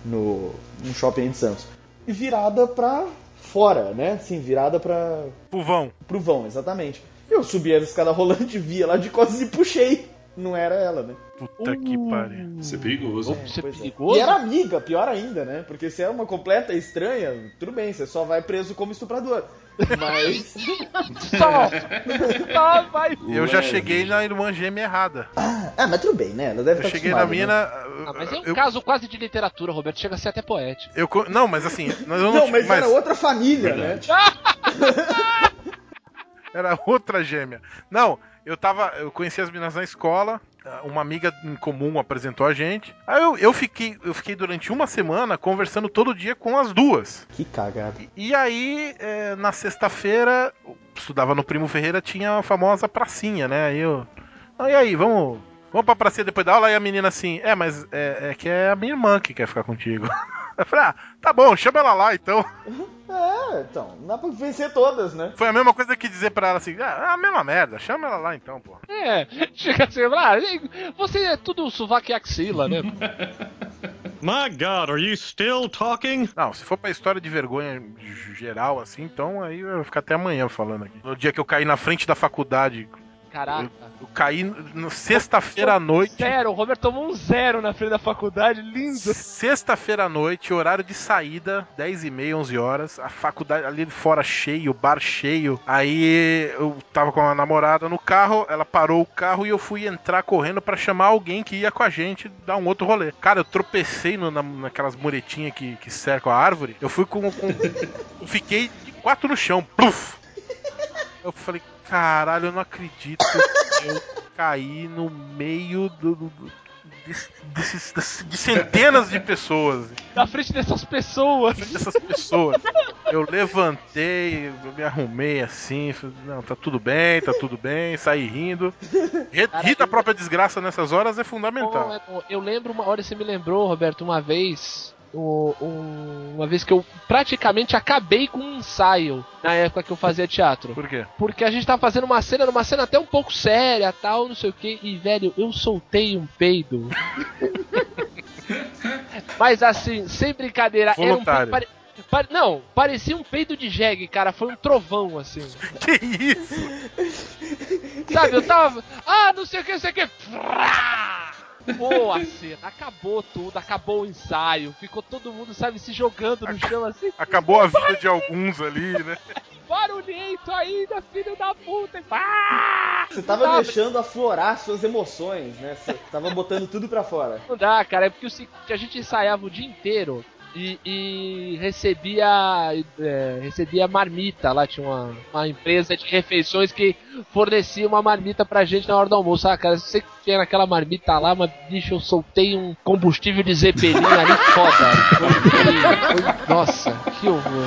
no, no shopping de Santos. E virada pra fora, né? Sim, virada pra, Pro vão. pro vão, exatamente. Eu subi a escada rolante, vi ela de costas e puxei. Não era ela, né? Puta que pariu. Isso é perigoso. Isso é Pois é. perigoso. E era amiga, pior ainda, né? Porque se é uma completa estranha, tudo bem, você só vai preso como estuprador. Mas. Só. Só vai. Eu já cheguei na irmã gêmea errada. ah, mas tudo bem, né? Ela deve Eu estar cheguei na mina. né? Ah, mas é um eu, caso quase de literatura, Roberto. Chega a ser até poético. eu não, mas assim, não, Não, ti- mas, era outra família, Verdade. né? Era outra gêmea. Não, eu tava. Eu conheci as meninas na escola. Uma amiga em comum apresentou a gente. Aí eu, eu fiquei, eu fiquei durante uma semana conversando todo dia com as duas. Que cagada. E aí, é, na sexta-feira, estudava no Primo Ferreira, tinha a famosa pracinha, né? Aí eu. "Ah, e aí, vamos. Vamos pra pracinha depois da aula? E a menina assim, é, mas é, é que é a minha irmã que quer ficar contigo. Eu falei, ah, tá bom, chama ela lá então. É, então, dá pra vencer todas, né? Foi a mesma coisa que dizer pra ela assim, ah, é a mesma merda, chama ela lá então, pô. É, chega a ser. Ah, você é tudo sovaco e axila, né? My God, are you still talking? Não, se for pra história de vergonha geral, assim, então aí eu vou ficar até amanhã falando aqui. No dia que eu caí na frente da faculdade, Caraca. eu caí no sexta-feira à noite. Zero, o Roberto tomou um zero na frente da faculdade, lindo. Sexta-feira à noite, horário de saída, 10 e meia, 11 horas, a faculdade ali fora cheio, o bar cheio. Aí eu tava com a namorada no carro, ela parou o carro e eu fui entrar correndo pra chamar alguém que ia com a gente dar um outro rolê. Cara, eu tropecei no- na- naquelas muretinhas que, que cercam a árvore. Eu fui com. com eu fiquei de quatro no chão. Pluf! Eu falei, caralho, eu não acredito que eu caí no meio do, do- do- de, de- de centenas de pessoas. Na frente dessas pessoas. Dessas pessoas. Eu levantei, eu me arrumei assim, falei, não, tá tudo bem, tá tudo bem, saí rindo. Ri, rir da própria desgraça nessas horas é fundamental. Eu lembro, uma hora você me lembrou, Roberto, uma vez. O- um- uma vez que eu praticamente acabei com um ensaio na época que eu fazia teatro. Por quê? Porque a gente tava fazendo uma cena, uma cena até um pouco séria, tal, não sei o que, e velho, eu soltei um peido. Mas assim, sem brincadeira, era um Voluntário. peido. Não, parecia um peido de jegue, cara. Foi um trovão, assim. Que isso? Sabe, eu tava. Ah, não sei o que, não sei o que. Pô, a cena, acabou tudo, acabou o ensaio, ficou todo mundo, sabe, se jogando no chão assim. Acabou a vida de alguns ali, né? Barulhento ainda, filho da puta! Ah! Você tava deixando aflorar suas emoções, né? Você tava botando tudo pra fora. Não dá, cara, é porque a gente ensaiava o dia inteiro e, e recebia é, recebia marmita lá, tinha uma, uma empresa de refeições que fornecia uma marmita pra gente na hora do almoço. Ah, cara, você que tinha naquela marmita lá, mas bicho, eu soltei um combustível de zeppelin ali foda. Foi, foi- foi- nossa, que horror.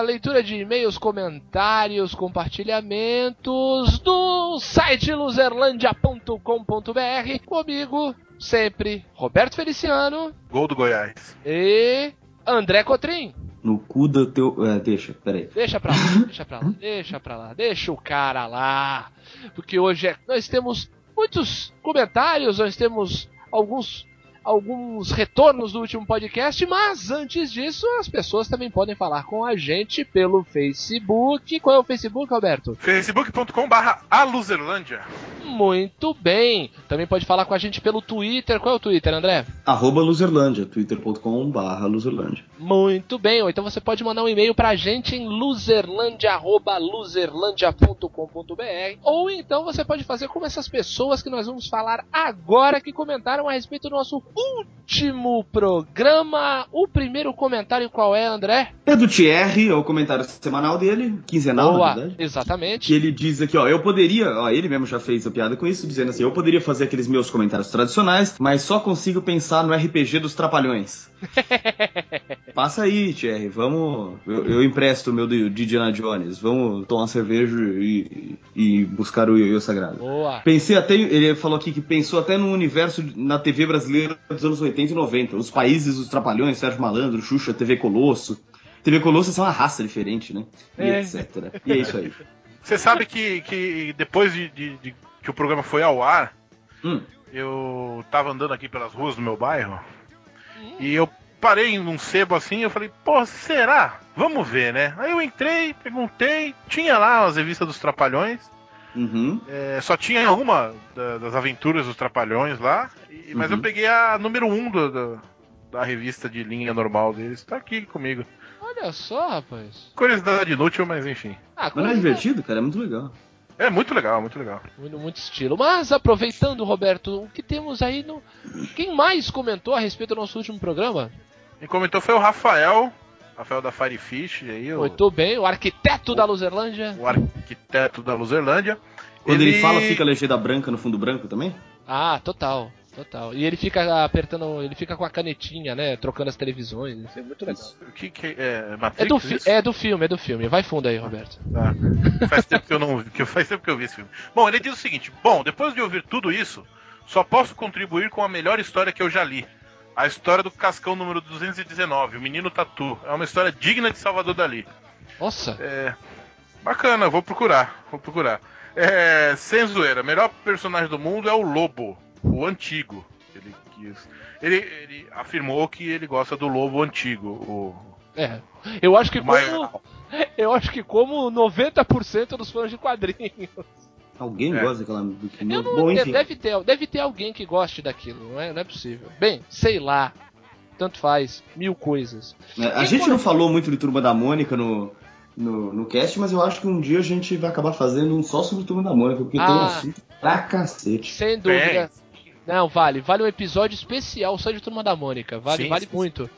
Leitura de e-mails, comentários, compartilhamentos do site luzerlandia.com.br. Comigo, sempre, Roberto Feliciano Gol do Goiás. e André Cotrim. No cu do teu. É, deixa, peraí. Deixa pra lá, deixa pra lá, deixa pra lá, deixa o cara lá. Porque hoje é- nós temos muitos comentários, nós temos alguns alguns retornos do último podcast, mas antes disso, as pessoas também podem falar com a gente pelo Facebook. Qual é o Facebook, Alberto? facebook.com barra aluzerlândia. Muito bem. Também pode falar com a gente pelo Twitter. Qual é o Twitter, André? Arroba Luzerlândia, twitter.com barra Luzerlândia. Muito bem, ou então você pode mandar um e-mail pra gente em luzerlandia.luzerlandia.com.br ou então você pode fazer como essas pessoas que nós vamos falar agora que comentaram a respeito do nosso último programa. O primeiro comentário qual é, André? É do Thierry, é o comentário semanal dele, quinzenal, Boa, na verdade. exatamente. Que ele diz aqui, ó, eu poderia, ó, ele mesmo já fez a piada com isso, dizendo assim, eu poderia fazer aqueles meus comentários tradicionais, mas só consigo pensar no RPG dos Trapalhões. Passa aí, Thierry, vamos, eu, eu empresto o meu de Indiana Jones, vamos tomar cerveja e, e buscar o ioiô sagrado. Boa. Pensei até, ele falou aqui que pensou até no universo na TV brasileira dos anos 80 e 90. Os países, os Trapalhões, Sérgio Malandro, Xuxa, TV Colosso. TV Colosso é uma raça diferente, né? E É. etc. E é isso aí. Você sabe que, que depois de, de- de que o programa foi ao ar, Hum. eu tava andando aqui pelas ruas do meu bairro e eu parei num sebo assim e eu falei, pô, será? Vamos ver, né? Aí eu entrei, perguntei, tinha lá as revistas dos Trapalhões, Uhum. é, só tinha uma da- das aventuras dos Trapalhões lá, e- mas Uhum. eu peguei a número um do- do- da revista de linha normal deles, tá aqui comigo. Olha só, rapaz. Curiosidade inútil, mas enfim. Ah, Mas não é divertido, cara? É muito legal. É muito legal, muito legal. Muito, muito estilo. Mas aproveitando, Roberto, o que temos aí no. Quem mais comentou a respeito do nosso último programa? Quem comentou foi o Rafael, Rafael da Firefish, aí, o, Muito bem, o arquiteto da Luzerlândia. o arquiteto da Luzerlândia. Quando ele... fala, fica a legenda branca no fundo branco também? Ah, total, total. E ele fica apertando, ele fica com a canetinha, né, trocando as televisões. Isso é muito legal. O que, que é Matrix? É do, fi- isso? é do filme, é do filme. Vai fundo aí, Roberto. Tá. Faz tempo que eu não que faz tempo que eu vi esse filme. Bom, ele diz o seguinte: Bom, depois de ouvir tudo isso, só posso contribuir com a melhor história que eu já li. A história do Cascão número 219, o Menino Tatu. É uma história digna de Salvador Dali. Nossa. É. Bacana, vou procurar. Vou procurar. É. Sem zoeira, melhor personagem do mundo é o Lobo, o antigo. Ele quis. Ele, ele afirmou que ele gosta do lobo antigo, o. É. Eu acho que como. maior. Eu acho que como 90% dos fãs de quadrinhos. Alguém É. gosta daquela. do que- não- Bom, enfim. deve, ter, deve ter alguém que goste daquilo, não é, não é possível. Bem, sei lá. Tanto faz, mil coisas. É, A E gente quando- não falou muito de Turma da Mônica no, no, no cast, mas eu acho que um dia a gente vai acabar fazendo um só sobre Turma da Mônica, porque tem um Ah. assunto pra cacete. Sem dúvida. Não, vale. Vale um episódio especial só de Turma da Mônica. Vale, Sim, vale sim, muito.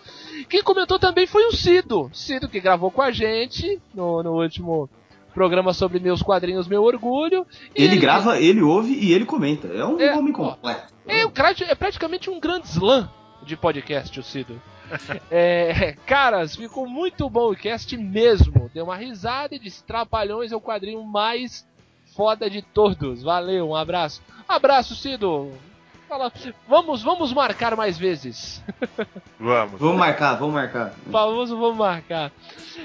Quem comentou também foi o Cido. Cido que gravou com a gente no, no último programa sobre meus quadrinhos, meu orgulho. E Ele grava, ele ouve e ele comenta. É um É, homem ó. completo. É, é praticamente um grande slam de podcast, o Cido. É, caras, ficou muito bom o cast mesmo. Deu uma risada e disse: Trapalhões é o quadrinho mais foda de todos. Valeu, um abraço. Abraço, Cido. Fala, vamos, vamos marcar mais vezes. Vamos. Vamos marcar, vamos marcar. Famoso vamos marcar.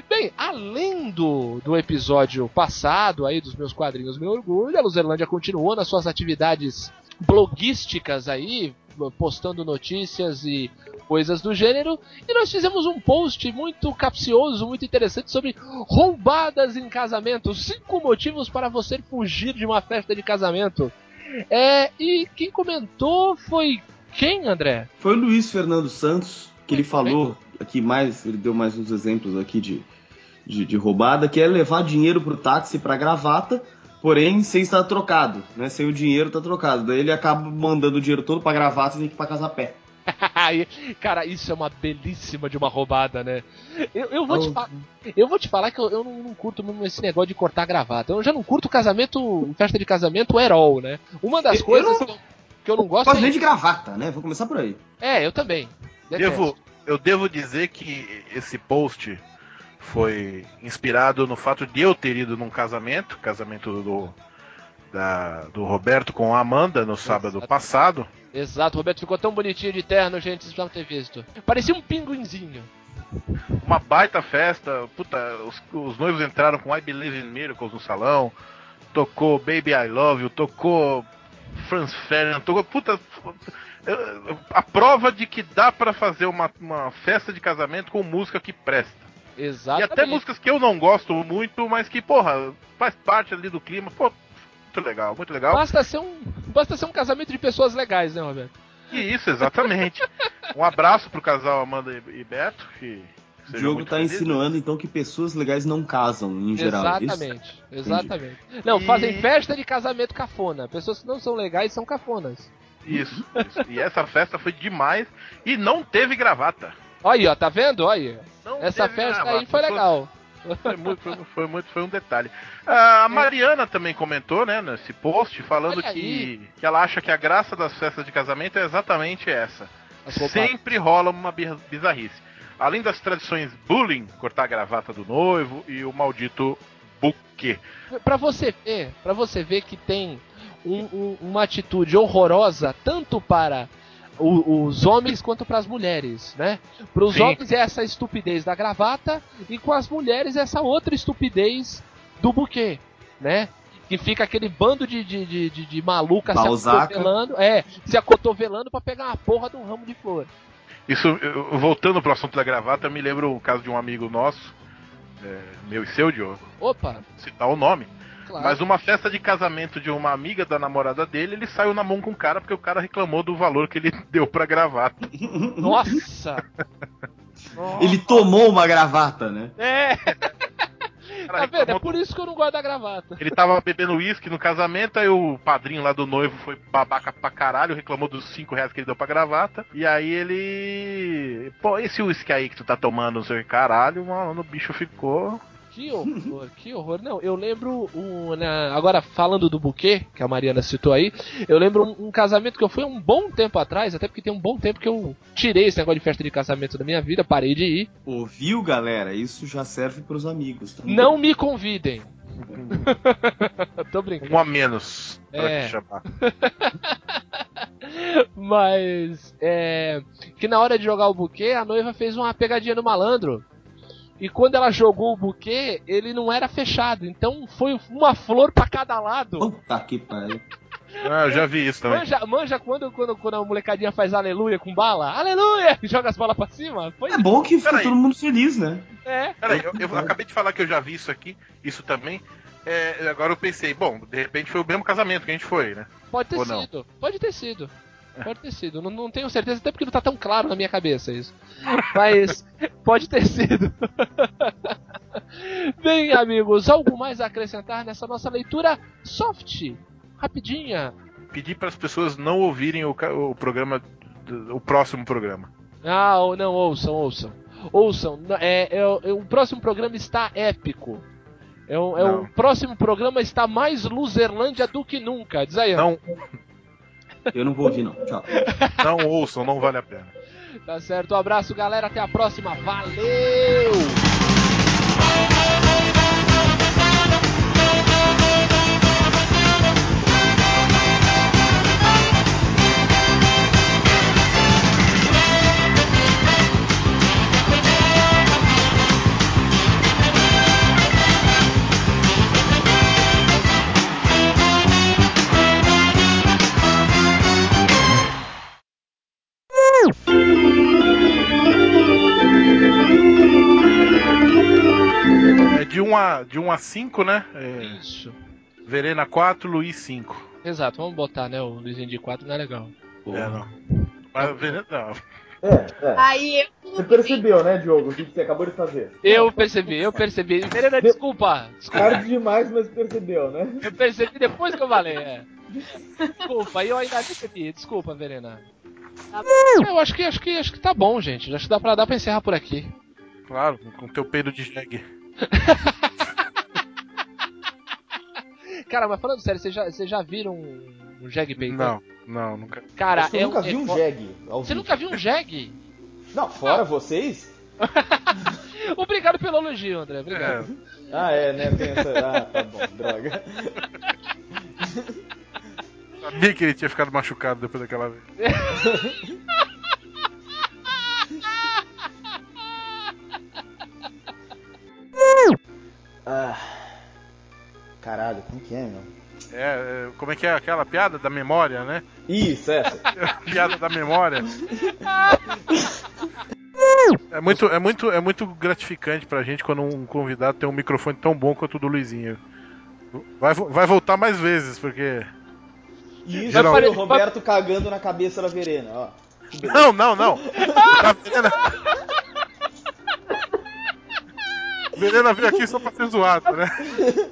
Bem, além do, do episódio passado aí dos meus quadrinhos Meu Orgulho, a Luzerlândia continuou nas suas atividades bloguísticas aí, postando notícias e coisas do gênero, e nós fizemos um post muito capcioso, muito interessante sobre roubadas em casamento, cinco motivos para você fugir de uma festa de casamento. É, e quem comentou foi quem, André? Foi o Luiz Fernando Santos que ele falou aqui mais, ele deu mais uns exemplos aqui de, de, de roubada, que é levar dinheiro pro táxi pra gravata, porém sem estar trocado, né? Sem o dinheiro tá trocado. Daí ele acaba mandando o dinheiro todo pra gravata e tem que ir pra casa a pé. Aí, Cara, isso é uma belíssima de uma roubada, né? Eu, eu, vou, te, Oh. fa- eu vou te falar que eu, eu não, não curto mesmo esse negócio de cortar gravata. Eu já não curto casamento, festa de casamento herol, né? Uma das Eu- coisas eu não- que, eu, eu não gosto Quase é, nem de gravata, né? Vou começar por aí. é, eu também. Devo, eu devo dizer que esse post foi inspirado no fato de eu ter ido num casamento, casamento do, da- do Roberto com a Amanda no sábado Exato. passado. Exato, o Roberto ficou tão bonitinho de terno, gente, vocês precisavam ter visto. Parecia um pinguinzinho. Uma baita festa, puta, os, os noivos entraram com I Believe in Miracles no salão, tocou Baby I Love You, tocou Franz Ferdinand, tocou, puta, a prova de que dá pra fazer uma, uma festa de casamento com música que presta. E Exatamente. até músicas que eu não gosto muito, mas que, porra, faz parte ali do clima. Pô, muito legal, muito legal. Basta ser, um, basta ser um casamento de pessoas legais, né, Roberto? E isso, exatamente. um abraço pro casal Amanda e Beto. Que O Diogo tá felizes. insinuando então que pessoas legais não casam em geral. é isso? Exatamente, exatamente. Não, E- fazem festa de casamento cafona. Pessoas que não são legais são cafonas. Isso, isso. E essa festa foi demais e não teve gravata. Olha aí, ó, tá vendo? Olha. Não Essa festa gravata. aí foi legal. Foi muito, foi, foi muito, foi um detalhe. Ah, A Mariana também comentou, né, nesse post, falando Olha que, aí. que ela acha que a graça das festas de casamento é exatamente essa. Sempre rola uma bizarrice. Além das tradições bullying, cortar a gravata do noivo e o maldito buquê. Pra você ver, para você ver que tem um- um- uma atitude horrorosa tanto para o- os homens quanto para as mulheres, né? Para os homens é essa estupidez da gravata e com as mulheres essa outra estupidez do buquê, né? Que fica aquele bando de, de, de, de, de maluca se Balzaca. acotovelando, é, se acotovelando pra pegar uma porra de um ramo de flor. Isso, voltando pro assunto da gravata, me lembra o caso de um amigo nosso, é, meu e seu, Diogo, Opa, citar o nome. Claro. Mas uma festa de casamento de uma amiga da namorada dele, ele saiu na mão com o cara porque o cara reclamou do valor que ele deu pra gravata. Nossa! Ele tomou uma gravata, né? É! Cara Tá vendo? É por isso que eu não gosto da gravata. Ele tava bebendo uísque no casamento, aí o padrinho lá do noivo foi babaca pra caralho, reclamou dos 5 reais que ele deu pra gravata. E aí ele. Pô, esse uísque aí que tu tá tomando, não sei o que, caralho, mano, o bicho ficou. Que horror, que horror. Não, eu lembro um, na- agora falando do buquê, que a Mariana citou aí, eu lembro um, um casamento que eu fui há um bom tempo atrás, até porque tem um bom tempo que eu tirei esse negócio de festa de casamento da minha vida, parei de ir. Ouviu, galera? Isso já serve pros amigos. tá? Não me convidem. Tô brincando. Um a menos pra É. te chamar. Mas é que na hora de jogar o buquê, a noiva fez uma pegadinha no malandro. E quando ela jogou o buquê, ele não era fechado. Então foi uma flor pra cada lado. Puta que pariu. Ah, eu já vi isso também. Manja, manja quando, quando, quando a molecadinha faz aleluia com bala? Aleluia! E joga as balas pra cima? Foi É bom que fica todo mundo feliz, né? É. Peraí, eu, eu acabei de falar que eu já vi isso aqui, isso também. É, agora eu pensei, bom, de repente foi o mesmo casamento que a gente foi, né? Pode ter Ou não? sido. Pode ter sido. Pode ter sido. Não, não tenho certeza, até porque não tá tão claro na minha cabeça isso. Mas pode ter sido. Bem, amigos, algo mais a acrescentar nessa nossa leitura soft? Rapidinha. Pedir para as pessoas não ouvirem o, o programa, o próximo programa. Ah, ou- não, ouçam, ouçam. Ouçam, é, é, o- é, o próximo programa está épico. É, o- é o próximo programa está mais Luzerlândia do que nunca. Diz aí, Não, Eu não vou ouvir, não. Tchau. não ouçam, não vale a pena. Tá certo, um abraço, galera. Até a próxima. Valeu! É de 1 a, de 1 a 5, né? É, Isso. Verena 4, Luiz 5. Exato, vamos botar, né? O Luizinho de 4 não é legal. É, não. Mas Verena, não. É, é. Aí eu. Você percebeu, né, Diogo, o que você acabou de fazer? Eu percebi, eu percebi. Verena, desculpa. desculpa. Tarde demais, mas percebeu, né? Eu percebi depois que eu falei, é. Desculpa, eu ainda percebi. Desculpa, Verena. Eu acho que acho que acho que tá bom, gente. Acho que dá pra, dá pra encerrar por aqui. Claro, com teu peido de jegue. Cara, mas falando sério, vocês já, vocês já viram um, um jegue peitando? Não, não, nunca. Cara, eu é nunca vi um ao Você nunca viu um jegue? Não, fora vocês? Obrigado pelo elogio, André. Obrigado. É, Ah, é, né? Tem essa... Ah, tá bom, droga. sabia que ele tinha ficado machucado depois daquela vez. Ah. Caralho, como que é, meu? É, é, como é que é aquela piada da memória, né? Isso, essa. piada da memória. É muito, é, muito, é muito gratificante pra gente quando um convidado tem um microfone tão bom quanto o do Luizinho. Vai, vai voltar mais vezes, porque. E isso foi o Roberto cagando na cabeça da Verena, ó. Não, não, não! Tá vendo? Verena veio aqui só pra ser zoado, né?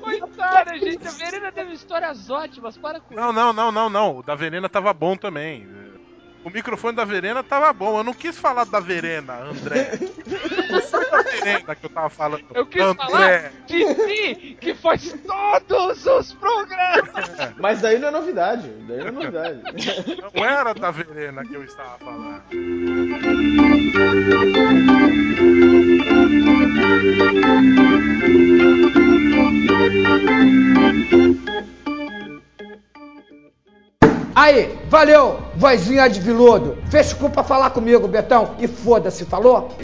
Coitada, gente. A Verena teve histórias ótimas. Para com Não, não, não, não, não. O da Verena tava bom também. O microfone da Verena tava bom. Eu não quis falar da Verena, André. Não foi da Verena que eu tava falando. Eu quis André. falar de si, que faz todos os programas. Mas daí não é novidade. Daí não é novidade. Não era da Verena que eu estava falando. Aí, valeu, vozinha de viludo. Fez culpa falar comigo, Betão. E foda-se, falou?